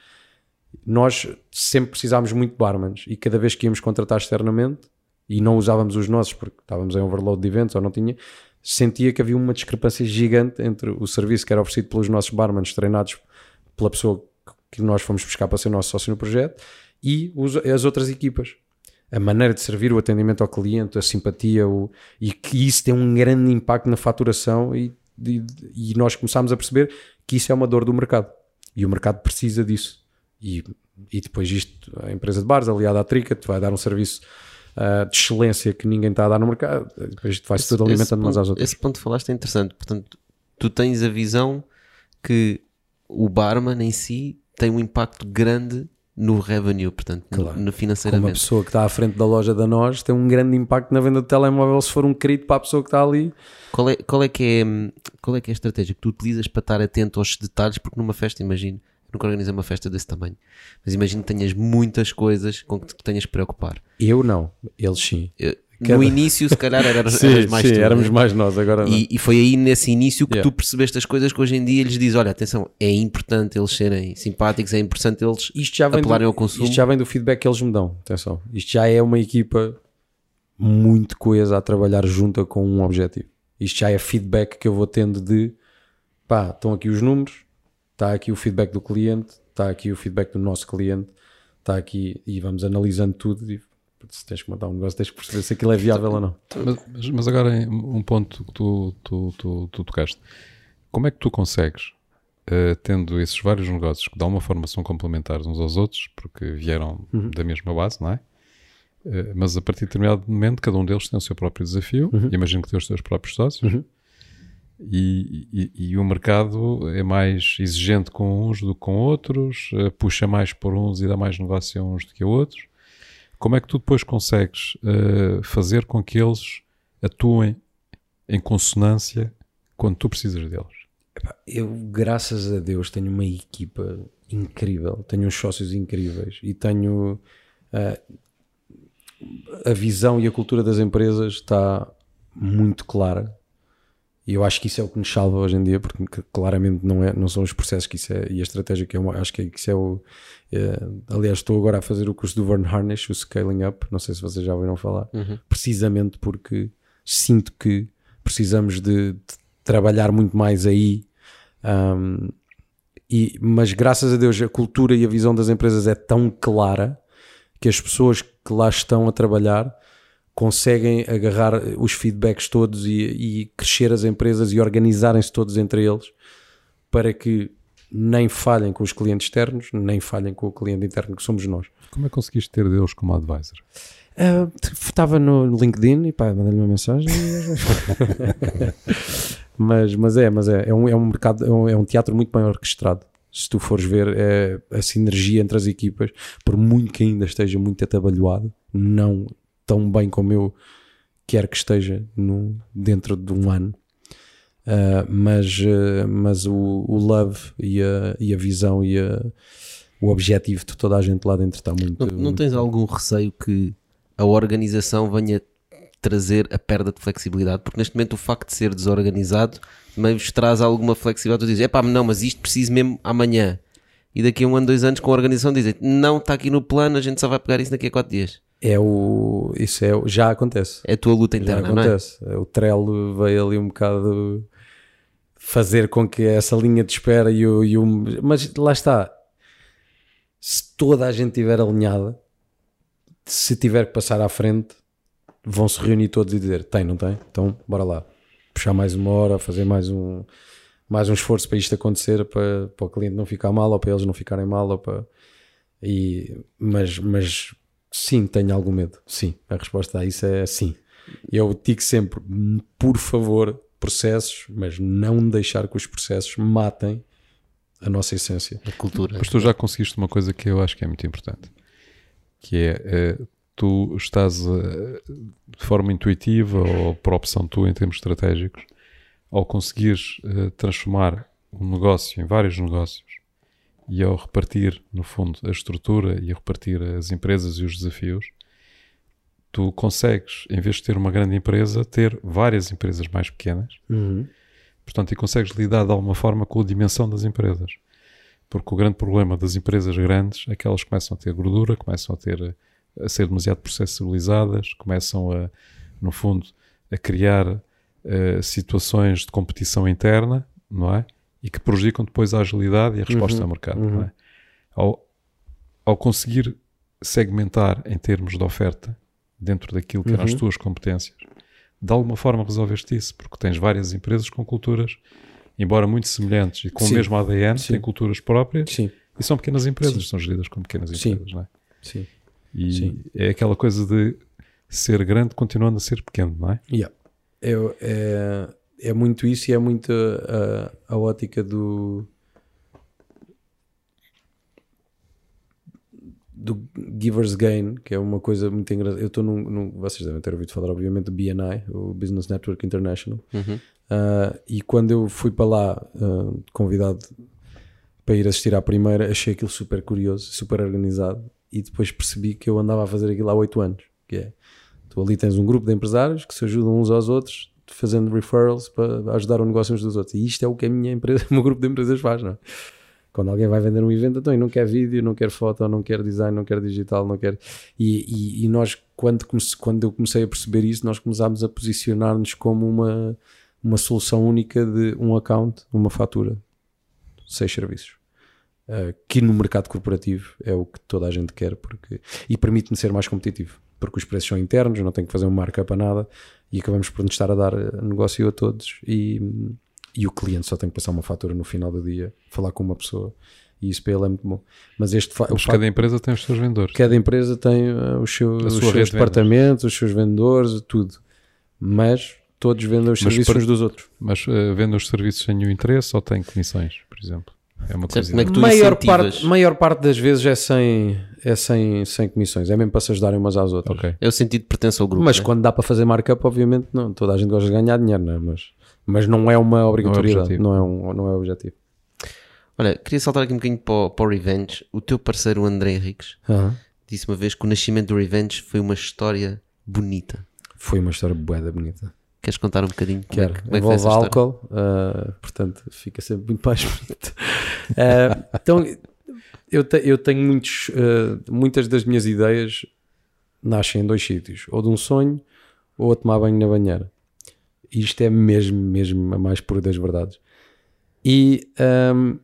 Nós sempre precisámos muito de barmans e cada vez que íamos contratar externamente e não usávamos os nossos porque estávamos em overload de eventos ou não tinha, sentia que havia uma discrepância gigante entre o serviço que era oferecido pelos nossos barmans treinados pela pessoa que nós fomos buscar para ser nosso sócio no projeto e os, as outras equipas. A maneira de servir, o atendimento ao cliente, a simpatia, o, e que isso tem um grande impacto na faturação e, e, e nós começámos a perceber que isso é uma dor do mercado. E o mercado precisa disso. E, e depois isto, a empresa de bares, aliada à Trica, te vai dar um serviço uh, de excelência que ninguém está a dar no mercado. Depois vai-se tudo alimentando umas às outras. Esse ponto que falaste é interessante. Portanto, tu tens a visão que o barman em si tem um impacto grande no revenue, portanto, claro. no, no financeiramente. Como a pessoa que está à frente da loja da nós tem um grande impacto na venda de telemóvel se for um querido para a pessoa que está ali. Qual é, qual é, que, é, qual é que é a estratégia que tu utilizas para estar atento aos detalhes? Porque numa festa, imagino, nunca organizei uma festa desse tamanho, mas imagino que tenhas muitas coisas com que te tenhas que preocupar. Eu não, eles sim. Eu, Cada... No início, se calhar, era, sim, mais sim, tu, éramos né? mais nós, agora e, e, foi aí nesse início que yeah. tu percebeste as coisas que hoje em dia lhes diz: olha, atenção, é importante eles serem simpáticos, é importante eles isto já vem apelarem do, ao consumo. Isto já vem do feedback que eles me dão, atenção. Isto já é uma equipa muito coesa a trabalhar junta com um objetivo. Isto já é feedback que eu vou tendo de pá, estão aqui os números, está aqui o feedback do cliente, está aqui o feedback do nosso cliente, está aqui e vamos analisando tudo e se tens que montar um negócio, tens que perceber se aquilo é viável ou não. Mas, mas agora, um ponto que tu, tu, tu, tu tocaste: como é que tu consegues, uh, tendo esses vários negócios que de alguma forma são complementares uns aos outros, porque vieram uhum. da mesma base, não é? Uh, mas a partir de determinado momento, cada um deles tem o seu próprio desafio, uhum. imagino que tem os seus próprios sócios. Uhum. E, e, e, o mercado é mais exigente com uns do que com outros, uh, puxa mais por uns e dá mais negócio a uns do que a outros como é que tu depois consegues uh, fazer com que eles atuem em consonância quando tu precisas deles? Eu, graças a Deus, tenho uma equipa incrível, tenho uns sócios incríveis e tenho uh, a visão e a cultura das empresas está muito clara e eu acho que isso é o que nos salva hoje em dia, porque claramente não, é, não são os processos que isso é, e a estratégia que é uma, acho que, é, que isso é o. É, aliás, estou agora a fazer o curso do Vern Harnish, o Scaling Up, não sei se vocês já ouviram falar, uhum. precisamente porque sinto que precisamos de, de trabalhar muito mais aí. Um, e, mas graças a Deus a cultura e a visão das empresas é tão clara que as pessoas que lá estão a trabalhar conseguem agarrar os feedbacks todos e, e crescer as empresas e organizarem-se todos entre eles para que nem falhem com os clientes externos, nem falhem com o cliente interno que somos nós. Como é que conseguiste ter Deus como advisor? Uh, estava no LinkedIn e pá, mandei-lhe uma mensagem. mas, mas é, mas é, é um, é um mercado, é um, é um teatro muito bem orquestrado. Se tu fores ver é, a sinergia entre as equipas, por muito que ainda esteja muito atabalhoado, não tão bem como eu quero que esteja no, dentro de um ano. Uh, mas uh, mas o, o love e a, e a visão e a, o objetivo de toda a gente lá dentro está muito. Não, não muito tens algum receio que a organização venha trazer a perda de flexibilidade? Porque neste momento o facto de ser desorganizado também vos traz alguma flexibilidade. Tu dizes, é pá, não, mas isto preciso mesmo amanhã. E daqui a um ano, dois anos, com a organização, dizem, não, está aqui no plano, a gente só vai pegar isso daqui a quatro dias. É o. Isso é, já acontece. É a tua luta interna, já acontece. não é? O Trello veio ali um bocado fazer com que essa linha de espera e o, e o. Mas lá está. Se toda a gente estiver alinhada, se tiver que passar à frente, vão se reunir todos e dizer: tem, não tem? Então, bora lá. Puxar mais uma hora, fazer mais um, mais um esforço para isto acontecer, para, para o cliente não ficar mal ou para eles não ficarem mal. Ou para... e, mas, mas Sim, tenho algum medo. Sim, a resposta a isso é sim. Eu digo sempre, por favor, processos, mas não deixar que os processos matem a nossa essência. A cultura. Mas tu já conseguiste uma coisa que eu acho que é muito importante, que é, é tu estás de forma intuitiva ou por opção tua em termos estratégicos ao conseguires eh, transformar um negócio em vários negócios e ao repartir, no fundo, a estrutura e a repartir as empresas e os desafios, tu consegues, em vez de ter uma grande empresa, ter várias empresas mais pequenas. Uhum. Portanto, e consegues lidar de alguma forma com a dimensão das empresas. Porque o grande problema das empresas grandes é que elas começam a ter gordura, começam a ter a ser demasiado processualizadas, começam a, no fundo, a criar eh, situações de competição interna, não é? E que prejudicam depois a agilidade e a resposta Uhum, ao mercado, uhum. é? Ao, ao conseguir segmentar em termos de oferta dentro daquilo que eram as Uhum. tuas competências, de alguma forma resolveste isso, porque tens várias empresas com culturas, embora muito semelhantes e com Sim. o mesmo ADN, Sim. têm culturas próprias Sim, e são pequenas empresas, são geridas como pequenas empresas, não é? sim. E é aquela coisa de ser grande continuando a ser pequeno, não é? Yeah. É, é, é muito isso e é muito a, a ótica do do Giver's Gain, que é uma coisa muito engraçada. Eu estou num, num- Vocês devem ter ouvido falar, obviamente, do BNI, o Business Network International. Uhum. Ah, e quando eu fui para lá, ah, convidado para ir assistir à primeira, achei aquilo super curioso, super organizado. E depois percebi que eu andava a fazer aquilo há 8 anos. Que é, tu ali tens um grupo de empresários que se ajudam uns aos outros, fazendo referrals para ajudar o negócio uns dos outros. E isto é o que a minha empresa, o meu grupo de empresas faz, não é? Quando alguém vai vender um evento, então e não quer vídeo, não quer foto, não quer design, não quer digital, não quer. E, e- e nós, quando, comece- quando eu comecei a perceber isso, nós começámos a posicionar-nos como uma, uma solução única de um account, uma fatura, seis serviços. Uh, que no mercado corporativo é o que toda a gente quer porque, e permite-me ser mais competitivo porque os preços são internos, não tenho que fazer um markup a nada e acabamos por nos estar a dar uh, negócio a todos e, e o cliente só tem que passar uma fatura no final do dia, falar com uma pessoa e isso para ele é muito bom. Mas este o Mas facto- cada empresa tem os seus vendedores. cada empresa tem uh, os, seus- os seus departamentos, os seus vendedores, tudo. Mas todos vendem os Mas serviços para- uns dos outros. Mas uh, vende os serviços sem nenhum interesse ou tem comissões, por exemplo? É uma coisa. como é que tu maior parte, maior parte das vezes é sem, é sem, sem comissões, é mesmo para se ajudarem umas às outras. Ok. É o sentido de pertença ao grupo. Mas né? quando dá para fazer markup, obviamente não. Toda a gente gosta de ganhar dinheiro, não é? Mas, mas não é uma obrigatoriedade, objetivo. não é, um, não é objetivo. Olha, queria saltar aqui um bocadinho para, o- para o Revenge. O teu parceiro André Henriques disse uma vez que o nascimento do Revenge foi uma história bonita. Foi uma história boeda bonita. Queres contar um bocadinho como, Quero. é, que- como é que foi Envolve história? álcool, ah, portanto fica sempre muito mais bonito. Ah, então eu, te- eu tenho muitos, ah, muitas das minhas ideias nascem em dois sítios, ou de um sonho ou a tomar banho na banheira. Isto é mesmo, mesmo a mais pura das verdades. E ahm,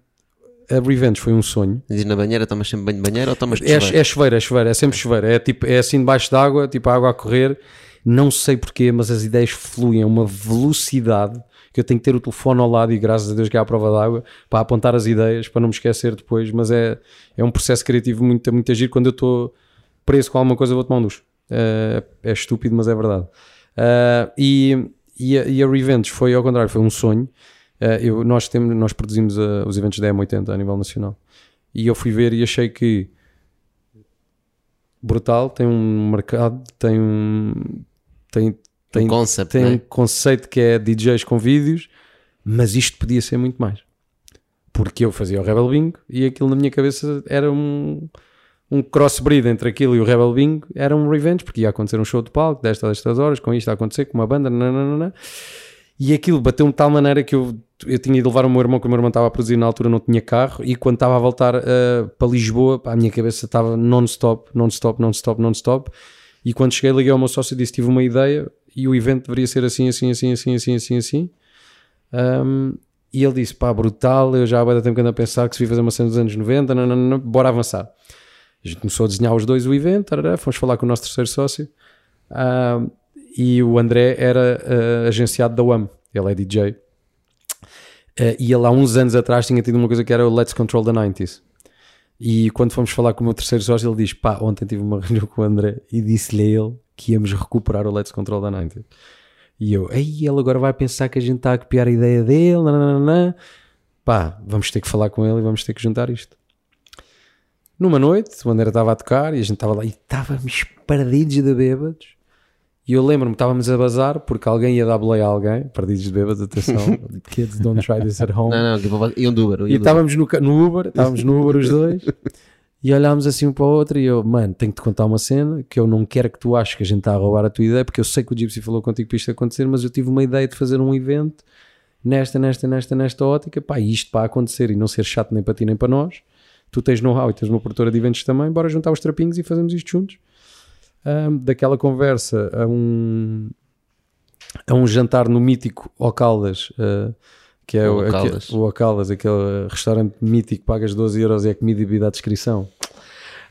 a Revenge foi um sonho. Diz na banheira, tomas sempre banho de banheira ou tomas de É, chuveiro? é chuveiro, é chuveiro, é sempre chuveiro. É, tipo, é assim debaixo d'água, tipo a água a correr. Não sei porquê, mas as ideias fluem a uma velocidade que eu tenho que ter o telefone ao lado e graças a Deus que há a prova d'água para apontar as ideias, para não me esquecer depois. Mas é, é um processo criativo muito, muito agir. Quando eu estou preso com alguma coisa, vou tomar um duche. É, é estúpido, mas é verdade. Ah, e, e, a, e a Revenge foi ao contrário, foi um sonho. Ah, eu, nós, temos, nós produzimos ah, os eventos da M80 a nível nacional. E eu fui ver e achei que brutal, tem um mercado, tem um tem, tem, Um concept, tem é? um conceito que é DJs com vídeos, mas isto podia ser muito mais. Porque eu fazia o Rebel Bingo e aquilo na minha cabeça era um, um crossbreed entre aquilo e o Rebel Bingo, era um revenge, porque ia acontecer um show de palco destas a destas horas, com isto a acontecer, com uma banda, nananana. e aquilo bateu-me de tal maneira que eu, eu tinha ido levar o meu irmão, que o meu irmão estava a produzir na altura, não tinha carro, e quando estava a voltar eh, para Lisboa, a minha cabeça estava non-stop, non-stop, non-stop, non-stop, e quando cheguei liguei ao meu sócio e disse, tive uma ideia, e o evento deveria ser assim, assim, assim, assim, assim, assim, assim, Um, e ele disse, pá, brutal, eu já há muito tempo que ando a pensar que se vi fazer uma cena dos anos 90, nananana, bora avançar. A gente começou a desenhar os dois o evento, tarará, fomos falar com o nosso terceiro sócio, Ah, e o André era ah, agenciado da UAM, ele é DJ. Ah, e ele há uns anos atrás tinha tido uma coisa que era o Let's Control the 90s. E quando fomos falar com o meu terceiro sócio, ele diz: pá, ontem tive uma reunião com o André e disse-lhe a ele que íamos recuperar o Let's Control the 90s. E eu, ei, ele agora vai pensar que a gente está a copiar a ideia dele, nananana. pá, vamos ter que falar com ele e vamos ter que juntar isto. Numa noite, o André estava a tocar e a gente estava lá e estávamos perdidos de bêbados. E eu lembro-me, estávamos a bazar porque alguém ia dar boleia a alguém, perdidos de bêbados, atenção, kids don't try this at home. Não, não, iam do Uber. E estávamos no, no Uber, estávamos no Uber os dois, e olhámos assim um para o outro e eu, mano, tenho que te contar uma cena que eu não quero que tu aches que a gente está a roubar a tua ideia, porque eu sei que o Gypsy falou contigo para isto acontecer, mas eu tive uma ideia de fazer um evento nesta, nesta, nesta, nesta ótica, pá, isto para acontecer e não ser chato nem para ti nem para nós. Tu tens know-how e tens uma produtora de eventos também, bora juntar os trapinhos e fazemos isto juntos. Ahm, daquela conversa a um, a um jantar no mítico Ocaldas, ah, que é O Ocaldas. o Ocaldas, aquele restaurante mítico, pagas 12 euros e é comida e bebida à descrição.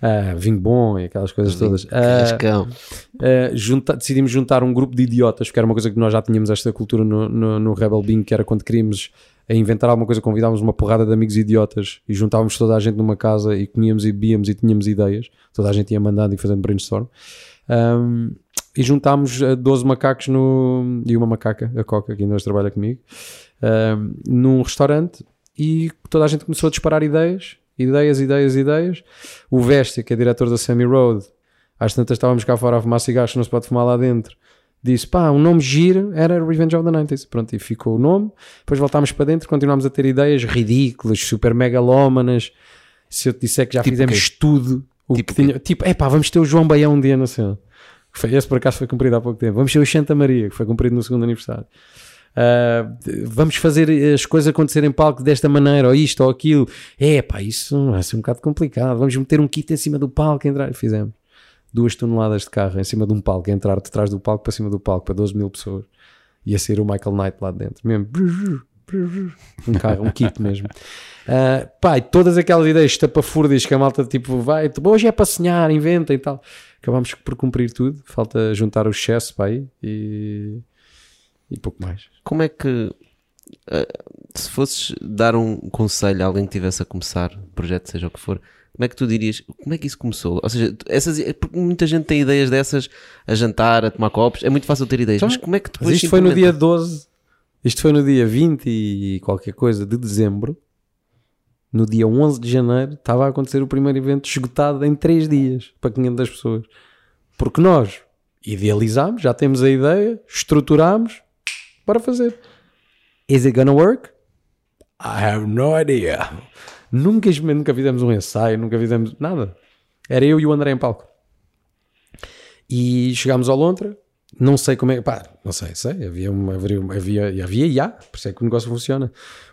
Ah, vinho bom e aquelas coisas todas. Ah, Cascão. Uh, junta- decidimos juntar um grupo de idiotas, porque era uma coisa que nós já tínhamos esta cultura no, no, no Rebel Bean, que era quando queríamos a inventar alguma coisa, convidávamos uma porrada de amigos idiotas e juntávamos toda a gente numa casa e comíamos e bebíamos e tínhamos ideias. Toda a gente ia mandando e fazendo brainstorm. Um, e juntámos uh, 12 macacos no, e uma macaca, a Coca, que ainda hoje trabalha comigo, um, num restaurante e toda a gente começou a disparar ideias, ideias, ideias, ideias. O Vestia, que é diretor da Semi Road, às tantas estávamos cá fora a fumar cigarros, não se pode fumar lá dentro. Disse, pá, um nome giro era Revenge of the 90s. Pronto, e ficou o nome. Depois voltámos para dentro, continuámos a ter ideias ridículas, super megalómanas. Se eu te disser que já Tipo fizemos tudo, o Tipo que tinha. Tipo, é pá, vamos ter o João Baião um dia na cena. Que foi, esse por acaso foi cumprido há pouco tempo. Vamos ter o Santa Maria, que foi cumprido no segundo aniversário. Ah, vamos fazer as coisas acontecerem em palco desta maneira, ou isto ou aquilo. É pá, isso vai ser um bocado complicado. Vamos meter um kit em cima do palco e entrar. Fizemos duas toneladas de carro em cima de um palco, entrar de trás do palco para cima do palco para 12 mil pessoas. Ia ser o Michael Knight lá dentro, mesmo. Um carro, um kit mesmo. Pá, e todas aquelas ideias estapafúrdias que a malta tipo vai, hoje é para sonhar, inventa e tal. Acabámos por cumprir tudo. Falta juntar o excesso para aí e, e pouco mais. Como é que, eh, se fosses dar um conselho a alguém que estivesse a começar o projeto, seja o que for, como é que tu dirias, como é que isso começou? Ou seja, essas, porque muita gente tem ideias dessas a jantar, a tomar copos, é muito fácil ter ideias, mas como é que Mas depois isto se foi no dia implementa? 12, isto foi no dia 20 e qualquer coisa de dezembro. No dia 11 de janeiro estava a acontecer o primeiro evento esgotado em 3 dias para 500 pessoas. Porque nós idealizámos, já temos a ideia, estruturámos para fazer. Is it gonna work? I have no idea. Nunca, nunca fizemos um ensaio, nunca fizemos nada. Era eu e o André em palco. E chegámos ao Lontra, não sei como é, pá, não sei, sei, havia, uma, havia, havia, havia, e há, por isso é que o negócio funciona,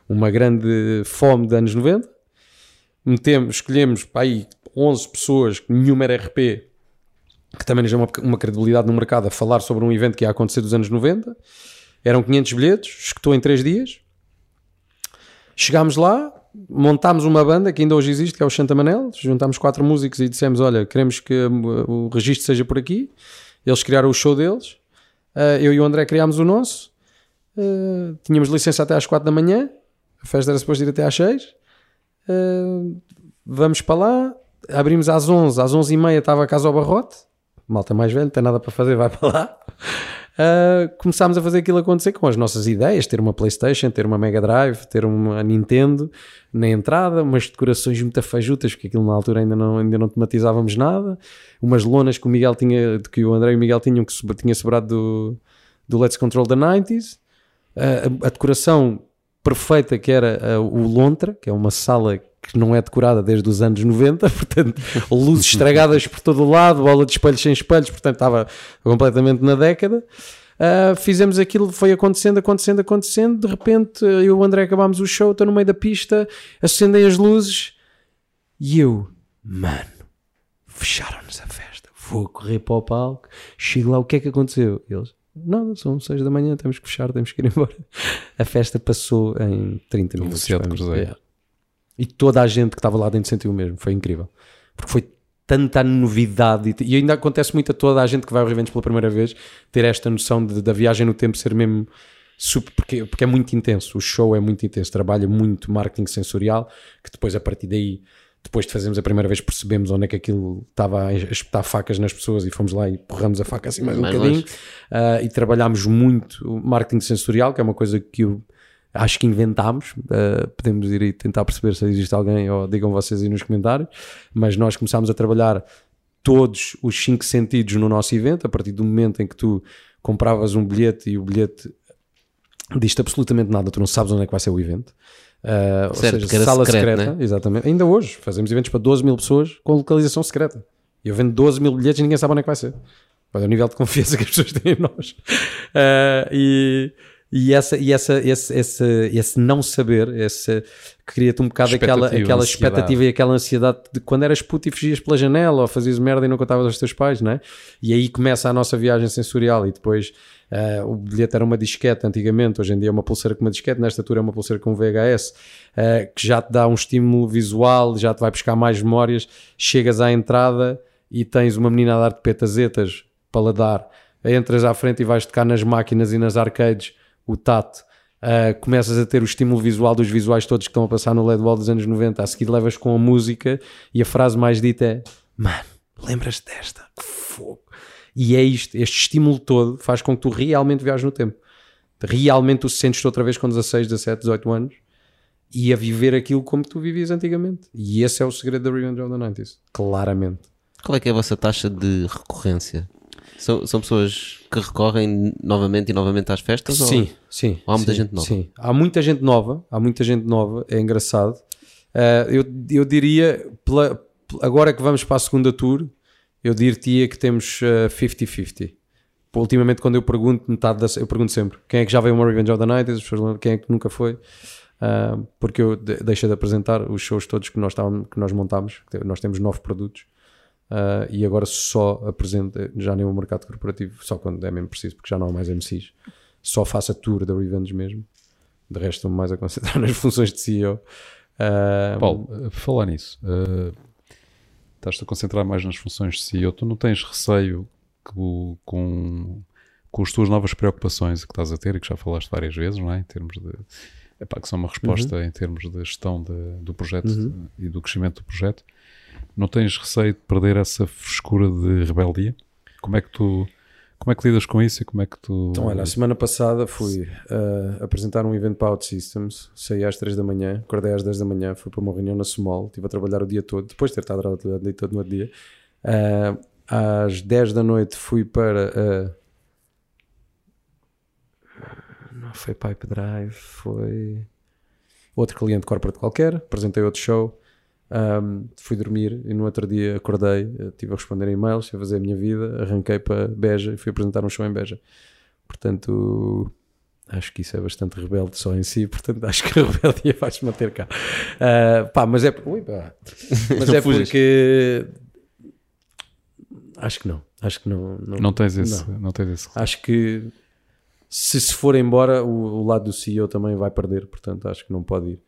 uma grande fome de anos 90, metemos, escolhemos, pá, aí 11 pessoas, nenhuma era RP, que também nos deu uma, uma credibilidade no mercado a falar sobre um evento que ia acontecer dos anos 90, eram 500 bilhetes, escutou em 3 dias, chegámos lá, montámos uma banda que ainda hoje existe, que é o Santa Manel, juntámos quatro músicos e dissemos, olha, queremos que uh, o registro seja por aqui, eles criaram o show deles, Uh, eu e o André criámos o nosso, Uh, tínhamos licença até às 4 da manhã, a festa era suposto ir até às 6, Uh, vamos para lá, abrimos às 11, às 11 e meia estava a casa ao barrote, malta mais velha, não tem nada para fazer, vai para lá. Uh, começámos a fazer aquilo acontecer com as nossas ideias, ter uma Playstation, ter uma Mega Drive, ter uma Nintendo na entrada, umas decorações muito fajutas, porque aquilo na altura ainda não, ainda não tematizávamos nada, umas lonas que o Miguel tinha, que o André e o Miguel tinham, que tinha sobrado do, do Let's Control the 90s, Uh, a, a decoração perfeita que era uh, o Lontra, que é uma sala que não é decorada desde os anos 90, portanto, luzes estragadas por todo o lado, bola de espelhos sem espelhos, portanto, estava completamente na década. Uh, fizemos aquilo, foi acontecendo, acontecendo, acontecendo. De repente, eu e o André acabámos o show, estou no meio da pista, acendem as luzes e eu, mano, fecharam-nos a festa. Vou correr para o palco, chego lá, o que é que aconteceu? Eles, nada, são 6 da manhã, temos que fechar, temos que ir embora. A festa passou em 30 minutos. Foi- cruzeiro. E toda a gente que estava lá dentro sentiu o mesmo, foi incrível. Porque foi tanta novidade e, ainda acontece muito a toda a gente que vai ao Revenge pela primeira vez ter esta noção de- da viagem no tempo ser mesmo super, porque, porque é muito intenso, o show é muito intenso, trabalha muito marketing sensorial, que depois a partir daí, depois de fazermos a primeira vez, percebemos onde é que aquilo estava a espetar facas nas pessoas e fomos lá e porramos a faca assim mais um Mais bocadinho longe. Ah, e trabalhámos muito o marketing sensorial, que é uma coisa que eu acho que inventámos. Ah, podemos ir aí tentar perceber se existe alguém ou digam vocês aí nos comentários. Mas nós começámos a trabalhar todos os cinco sentidos no nosso evento, a partir do momento em que tu compravas um bilhete e o bilhete diz-te absolutamente nada, tu não sabes onde é que vai ser o evento. Uh, ou Certo, seja, que era sala secreto, secreta, né? exatamente. Ainda hoje fazemos eventos para 12 mil pessoas com localização secreta. E eu vendo 12 mil bilhetes e ninguém sabe onde é que vai ser. Olha o nível de confiança que as pessoas têm em nós. Uh, e, e, essa, e essa, esse, esse, esse não saber, esse, cria-te um bocado aquela, Expectativa, aquela ansiedade. expectativa e aquela ansiedade de quando eras puto e fugias pela janela ou fazias merda e não contavas aos teus pais, não é? E aí começa a nossa viagem sensorial e depois ah, o bilhete era uma disquete antigamente, hoje em dia é uma pulseira com uma disquete, nesta altura é uma pulseira com VHS, ah, que já te dá um estímulo visual, já te vai buscar mais memórias, chegas à entrada e tens uma menina a dar-te petazetas para lá dar, entras à frente e vais tocar nas máquinas e nas arcades, o tato, Uh, começas a ter o estímulo visual dos visuais todos que estão a passar no LED Wall dos anos 90. A seguir levas com a música e a frase mais dita é: Mano, lembras desta? Que fogo! E é isto, este estímulo todo faz com que tu realmente viajes no tempo. Realmente tu sentes-te outra vez com 16, 17, 18 anos e a viver aquilo como tu vivias antigamente. E esse é o segredo da Revenge of the 90s. Claramente. Qual é que é a vossa taxa de recorrência? São, são pessoas que recorrem novamente e novamente às festas? ou- Sim, sim. Ou há muita sim, gente nova? Sim, há muita gente nova, há muita gente nova, é engraçado. Ah, eu, eu diria, pela- agora que vamos para a segunda tour, eu diria que temos ah, 50-50. Pô, Ultimamente, quando eu pergunto, metade da, eu pergunto sempre quem é que já veio uma Revenge of the Night, as pessoas lembram, quem é que nunca foi, Ah, porque eu de, deixei de apresentar os shows todos que nós, estávamos, que nós montámos, nós temos nove produtos. Ah, e agora só apresento, já nem o mercado corporativo, só quando é mesmo preciso, porque já não há mais MCs. Só faço a tour da Revenge mesmo. De resto, estou mais a concentrar nas funções de CEO. Ah, Paulo, a falar nisso, eh, estás-te a concentrar mais nas funções de CEO, tu não tens receio que com, com as tuas novas preocupações que estás a ter e que já falaste várias vezes, não é? Em termos de. Epá, que são uma resposta Uhum. em termos de gestão de- do projeto e do crescimento do projeto. Não tens receio de perder essa frescura de rebeldia? Como é que tu. Como é que lidas com isso e como é que tu. Então, olha, a semana passada fui ah, apresentar um evento para OutSystems, saí às 3 da manhã, acordei às 10 da manhã, fui para uma reunião na Small, estive a trabalhar o dia todo, depois de ter estado a trabalhar o dia todo no outro dia. Ah, às 10 da noite fui para. ah, não foi Pipe Drive, foi outro cliente corporate qualquer, apresentei outro show. Um, fui dormir e no outro dia acordei, eh, estive a responder a e-mails, estive a fazer a minha vida, arranquei para Beja e fui apresentar um show em Beja. Portanto, acho que isso é bastante rebelde só em si, portanto acho que a rebeldia faz-se manter cá. Ah, pá, mas é, ui, pá. Mas é porque acho que não, acho que não. Não, Não tens esse. não. Não, tens esse. Acho que se se for embora, o, o lado do CEO também vai perder, portanto acho que não pode ir.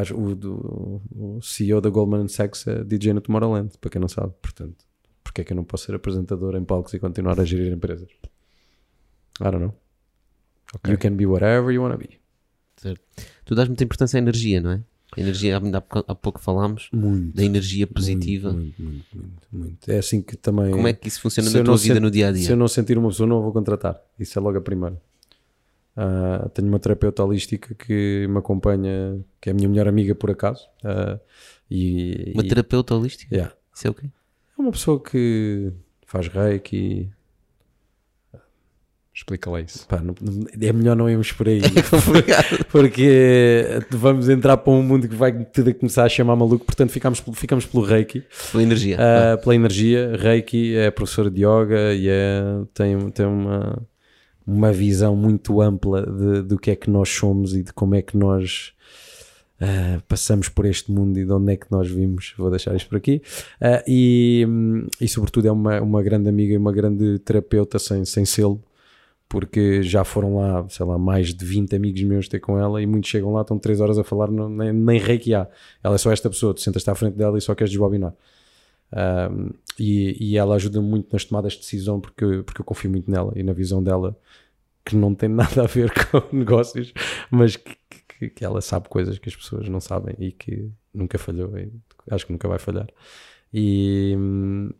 Acho, o, do- o CEO da Goldman Sachs é DJ no Tomorrowland, para quem não sabe, portanto, porque é que eu não posso ser apresentador em palcos e continuar a gerir empresas? I don't know. Ok. You can be whatever you wanna be. Certo. Tu dás muita importância à energia, não é? A energia, ainda há pouco- falámos Muito. da energia positiva. Muito, muito, muito, muito. É assim que também. Como é que isso funciona na tua vida no dia a Se eu dia? não sentir uma pessoa, não a vou contratar. Isso é logo a primeira. Ah, tenho uma terapeuta holística que me acompanha, que é a minha melhor amiga por acaso. Ah, e, Uma e- terapeuta holística? Yeah. Isso é o quê? É uma pessoa que faz reiki. Explica lá isso. Pá, não- é melhor não irmos por aí. porque vamos entrar para um mundo que vai tudo a começar a chamar maluco. Portanto, ficamos, pelo- ficamos pelo reiki. Pela energia. Ah, pela energia. Reiki é professora de yoga e é, tem, tem uma, uma visão muito ampla de, do que é que nós somos e de como é que nós ah, passamos por este mundo e de onde é que nós vimos. Vou deixar isto por aqui. Ah, e, hum, e, sobretudo, é uma, uma grande amiga e uma grande terapeuta sem, sem selo. Porque já foram lá, sei lá, mais de 20 amigos meus ter com ela e muitos chegam lá, estão 3 horas a falar, não, nem, nem reiki há. Ela é só esta pessoa, tu sentas-te à frente dela e só queres desbobinar. Um, e, e ela ajuda muito nas tomadas de decisão porque, eu- porque eu confio muito nela e na visão dela que não tem nada a ver com negócios, mas que, que- que ela sabe coisas que as pessoas não sabem e que nunca falhou acho que nunca vai falhar. E,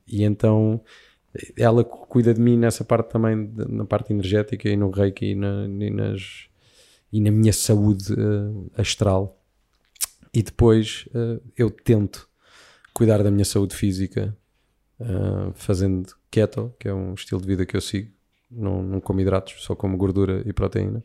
e então ela cu- cuida de mim nessa parte também, na parte energética e no reiki e na, e nas, e na minha saúde eh, astral. E depois eh, eu tento cuidar da minha saúde física uh, fazendo keto, que é um estilo de vida que eu sigo. Não, não como hidratos, só como gordura e proteína.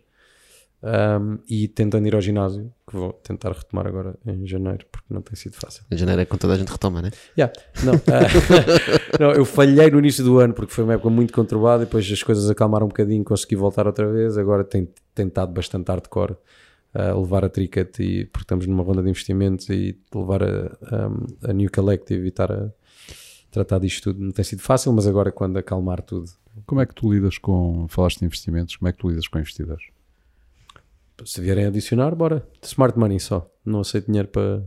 Um, e tentando ir ao ginásio, que vou tentar retomar agora em janeiro, porque não tem sido fácil. Em janeiro é quando toda a gente retoma, né? Yeah. Não, uh, não, eu falhei no início do ano porque foi uma época muito conturbada depois as coisas acalmaram um bocadinho, consegui voltar outra vez. Agora tenho tentado bastante hardcore a levar a Tricket e porque estamos numa ronda de investimentos e levar a, a, a New Collective e estar a tratar disto tudo. Não tem sido fácil, mas agora quando acalmar tudo. Como é que tu lidas com, falaste de investimentos, como é que tu lidas com investidores? Se vierem adicionar, bora. Smart money só. Não aceito dinheiro para.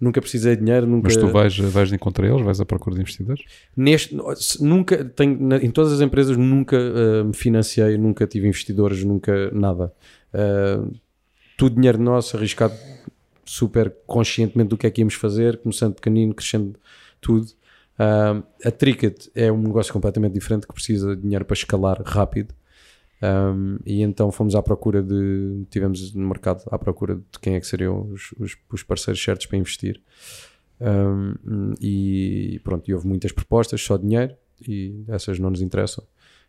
Nunca precisei de dinheiro, nunca. Mas tu vais, vais de encontro eles, vais à procura de investidores? Neste, nunca, tenho, na- em todas as empresas nunca uh, me financiei, nunca tive investidores, nunca nada. Uh, tudo dinheiro nosso, arriscado super conscientemente do que é que íamos fazer, começando pequenino, crescendo tudo. Uh, a Tricket é um negócio completamente diferente que precisa de dinheiro para escalar rápido. Um, e então fomos à procura de. Tivemos no mercado à procura de quem é que seriam os, os, os parceiros certos para investir. Um, e pronto, e houve muitas propostas, só dinheiro, e essas não nos interessam.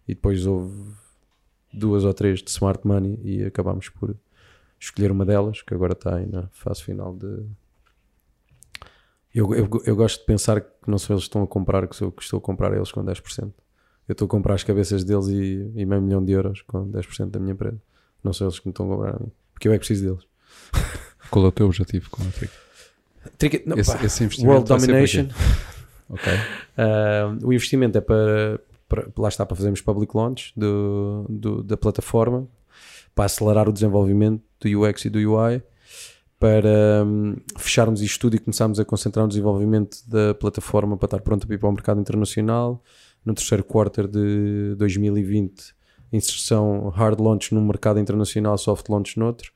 E depois houve duas ou três de smart money e acabámos por escolher uma delas, que agora está aí na fase final de. Eu, eu, eu gosto de pensar que não são eles que estão a comprar, que sou que estou a comprar eles com 10%. Eu estou a comprar as cabeças deles e, e meio milhão de euros com 10% da minha empresa. Não são eles que me estão a comprar a mim, porque eu é que preciso deles. Qual é o teu objetivo com a Trick? Tricket- não, Esse- esse World Domination. Ok. Ah, o investimento é para, para- lá está para fazermos public launch do, do- da plataforma para acelerar o desenvolvimento do UX e do UI para hum, fecharmos isto tudo e começarmos a concentrar no desenvolvimento da plataforma para estar pronta para ir para o mercado internacional no terceiro quarter de 2020 inserção hard launch num mercado internacional soft launch noutro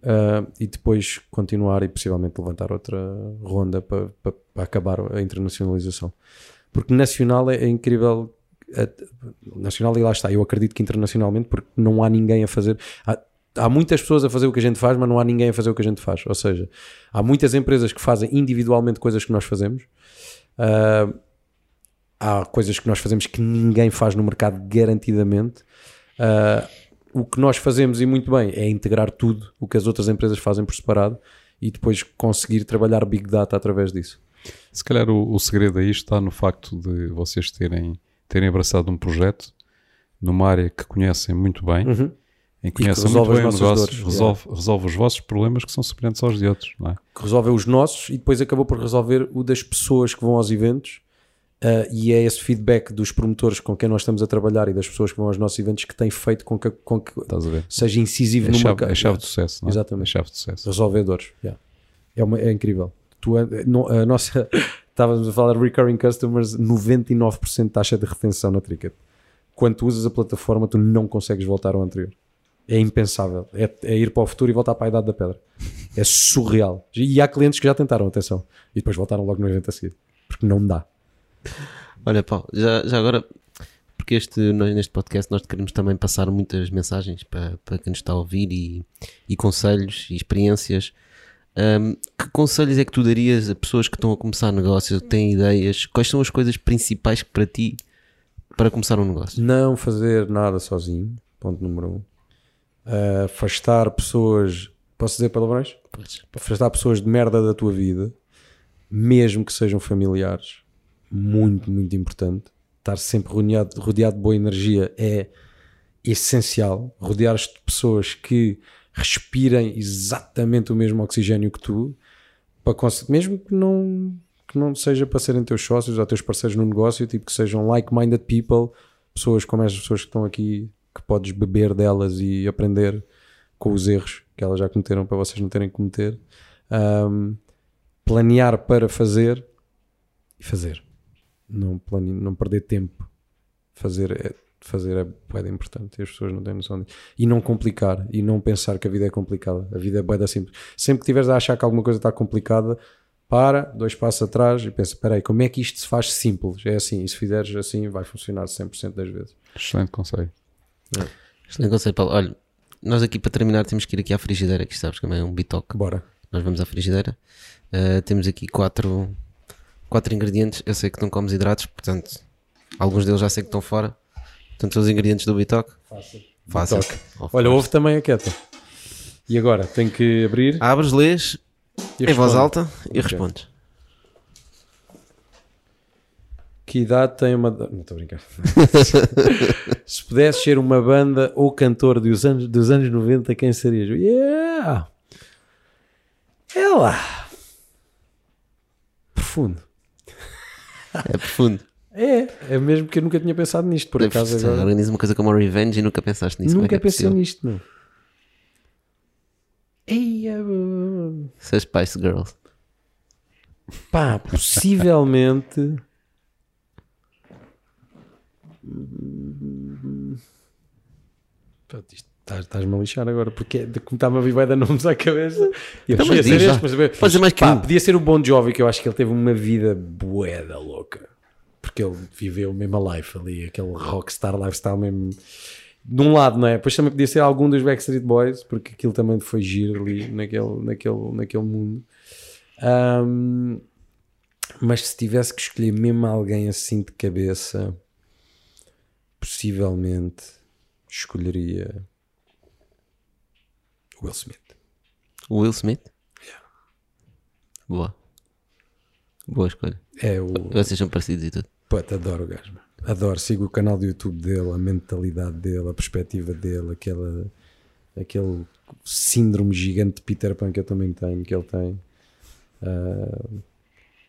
Uh, e depois continuar e possivelmente levantar outra ronda para, para- para acabar a internacionalização. Porque nacional é, é incrível. a- nacional, e lá está, eu acredito que internacionalmente, porque não há ninguém a fazer. Há, há muitas pessoas a fazer o que a gente faz, mas não há ninguém a fazer o que a gente faz. Ou seja, há muitas empresas que fazem individualmente coisas que nós fazemos. Uh, há coisas que nós fazemos que ninguém faz no mercado garantidamente. Uh, o que nós fazemos e muito bem é integrar tudo o que as outras empresas fazem por separado e depois conseguir trabalhar Big Data através disso. Se calhar o, o segredo aí está no facto de vocês terem, terem abraçado um projeto numa área que conhecem muito bem, em que resolve muito bem o negócio, dores, resolve, resolve os vossos problemas que são semelhantes aos de outros, não é? Que os nossos e depois acabou por resolver o das pessoas que vão aos eventos. uh, e é esse feedback dos promotores com quem nós estamos a trabalhar e das pessoas que vão aos nossos eventos que tem feito com que, com que a seja incisivo É no chave, mercado. é chave de sucesso, não é? Exatamente. É chave de sucesso. resolvedores. yeah. É, uma- é incrível. Tu, não- a nossa, estávamos a falar de recurring customers, 99% de taxa de retenção na Tricket. Quando tu usas a plataforma, tu não consegues voltar ao anterior. É impensável. É, é ir para o futuro e voltar para a idade da pedra. É surreal. E há clientes que já tentaram, atenção, e depois voltaram logo no evento a seguir. Porque não dá. Olha, Paulo, já, já agora, porque este, nós, neste podcast nós queremos também passar muitas mensagens para, para quem nos está a ouvir e, e conselhos e experiências. Ahm, que conselhos é que tu darias a pessoas que estão a começar negócios, que têm ideias? Quais são as coisas principais para ti para começar um negócio? Não fazer nada sozinho. Ponto número um. Uh, afastar pessoas. Posso dizer palavrões? Pois. afastar pessoas de merda da tua vida, mesmo que sejam familiares, muito, muito importante. Estar sempre rodeado, rodeado de boa energia é essencial. Rodear-te de pessoas que respirem exatamente o mesmo oxigênio que tu, para mesmo que não, que não seja para serem teus sócios ou teus parceiros no negócio, tipo que sejam like-minded people, pessoas como as pessoas que estão aqui, que podes beber delas e aprender com os erros que elas já cometeram para vocês não terem que cometer. Ahm, planear para fazer e fazer. Não, plane... não perder tempo. Fazer é, fazer é bem importante e as pessoas não têm noção disso. E não complicar e não pensar que a vida é complicada. A vida é bem simples. Sempre que tiveres a achar que alguma coisa está complicada, para, dois passos atrás e pensa: espera como é que isto se faz simples? É assim, e se fizeres assim, vai funcionar 100% das vezes. Excelente conselho. Excelente conselho, Paulo. Olha, nós aqui para terminar temos que ir aqui à frigideira, que sabes que também é um bitoque. Bora. Nós vamos à frigideira. Uh, temos aqui quatro, quatro ingredientes. Eu sei que não comes hidratos, portanto, alguns deles já sei que estão fora. Portanto, são os ingredientes do Bitoque. Fácil. Toque. Olha, houve também a quieta. E agora? Tenho que abrir Abres, lês em voz alta e Ok. respondes. Que idade tem uma. Não estou a brincar. Se pudesse ser uma banda ou cantor dos anos, dos anos 90, quem serias? Yeah! É lá! Profundo. É profundo. É, é mesmo que eu nunca tinha pensado nisto, por acaso agora. Organiza uma coisa como a Revenge e nunca pensaste nisso. é Nunca é pensei possível? nisto, não. Ei, uh, Ser Spice Girls. pá, possivelmente. Pá, isto- Estás- Estás-me a lixar agora, porque é de como está-me a vir vai dar nomes à cabeça. E eu Então, podia ser este, mas, mas- Pode ser mais pá, um. Podia ser o Bon Jovi, que eu acho que ele teve uma vida boeda louca. Porque ele viveu mesmo a life ali, aquele rockstar lifestyle mesmo. De um lado, não é? Depois também podia ser algum dos Backstreet Boys, porque aquilo também foi giro ali naquele, naquele, naquele mundo. Ahm, mas se tivesse que escolher mesmo alguém assim de cabeça, possivelmente escolheria Will Smith. Will Smith? Boa. Boa escolha. É o. Vocês são parecidos e tudo. Puta, adoro o gajo. Adoro. Sigo o canal do YouTube dele, a mentalidade dele, a perspectiva dele, aquela, aquele síndrome gigante de Peter Pan que eu também tenho, que ele tem. Ah,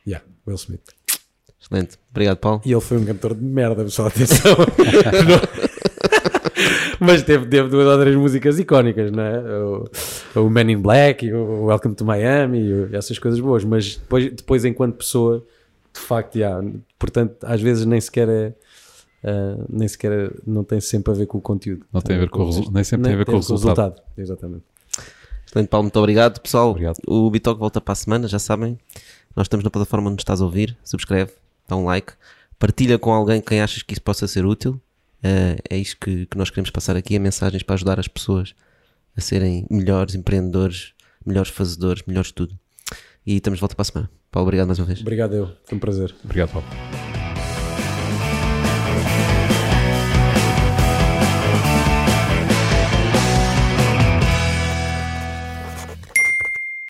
yeah, Will Smith. Excelente. Obrigado, Paulo. E ele foi um cantor de merda, pessoal, atenção. Não- Mas teve, teve duas ou três músicas icónicas, não é? O, o Man in Black, e o Welcome to Miami, e o- essas coisas boas. Mas depois, depois enquanto pessoa, de facto, yeah, portanto, às vezes nem sequer é. ah, nem sequer é- não tem sempre a ver com o conteúdo. Não tem a ver com o resu- nem sempre tem a ver com o resultado. Exatamente. Excelente, Paulo. Muito obrigado. Pessoal, Obrigado. o Bitoque volta para a semana, já sabem. Nós estamos na plataforma onde estás a ouvir. Subscreve, dá um like, partilha com alguém quem achas que isso possa ser útil. Eh, é isto que, que nós queremos passar aqui: é mensagens para ajudar as pessoas a serem melhores empreendedores, melhores fazedores, melhores tudo. E estamos de volta para a semana. Paulo, obrigado mais uma vez. Obrigado, eu. Foi um prazer. Obrigado, Paulo.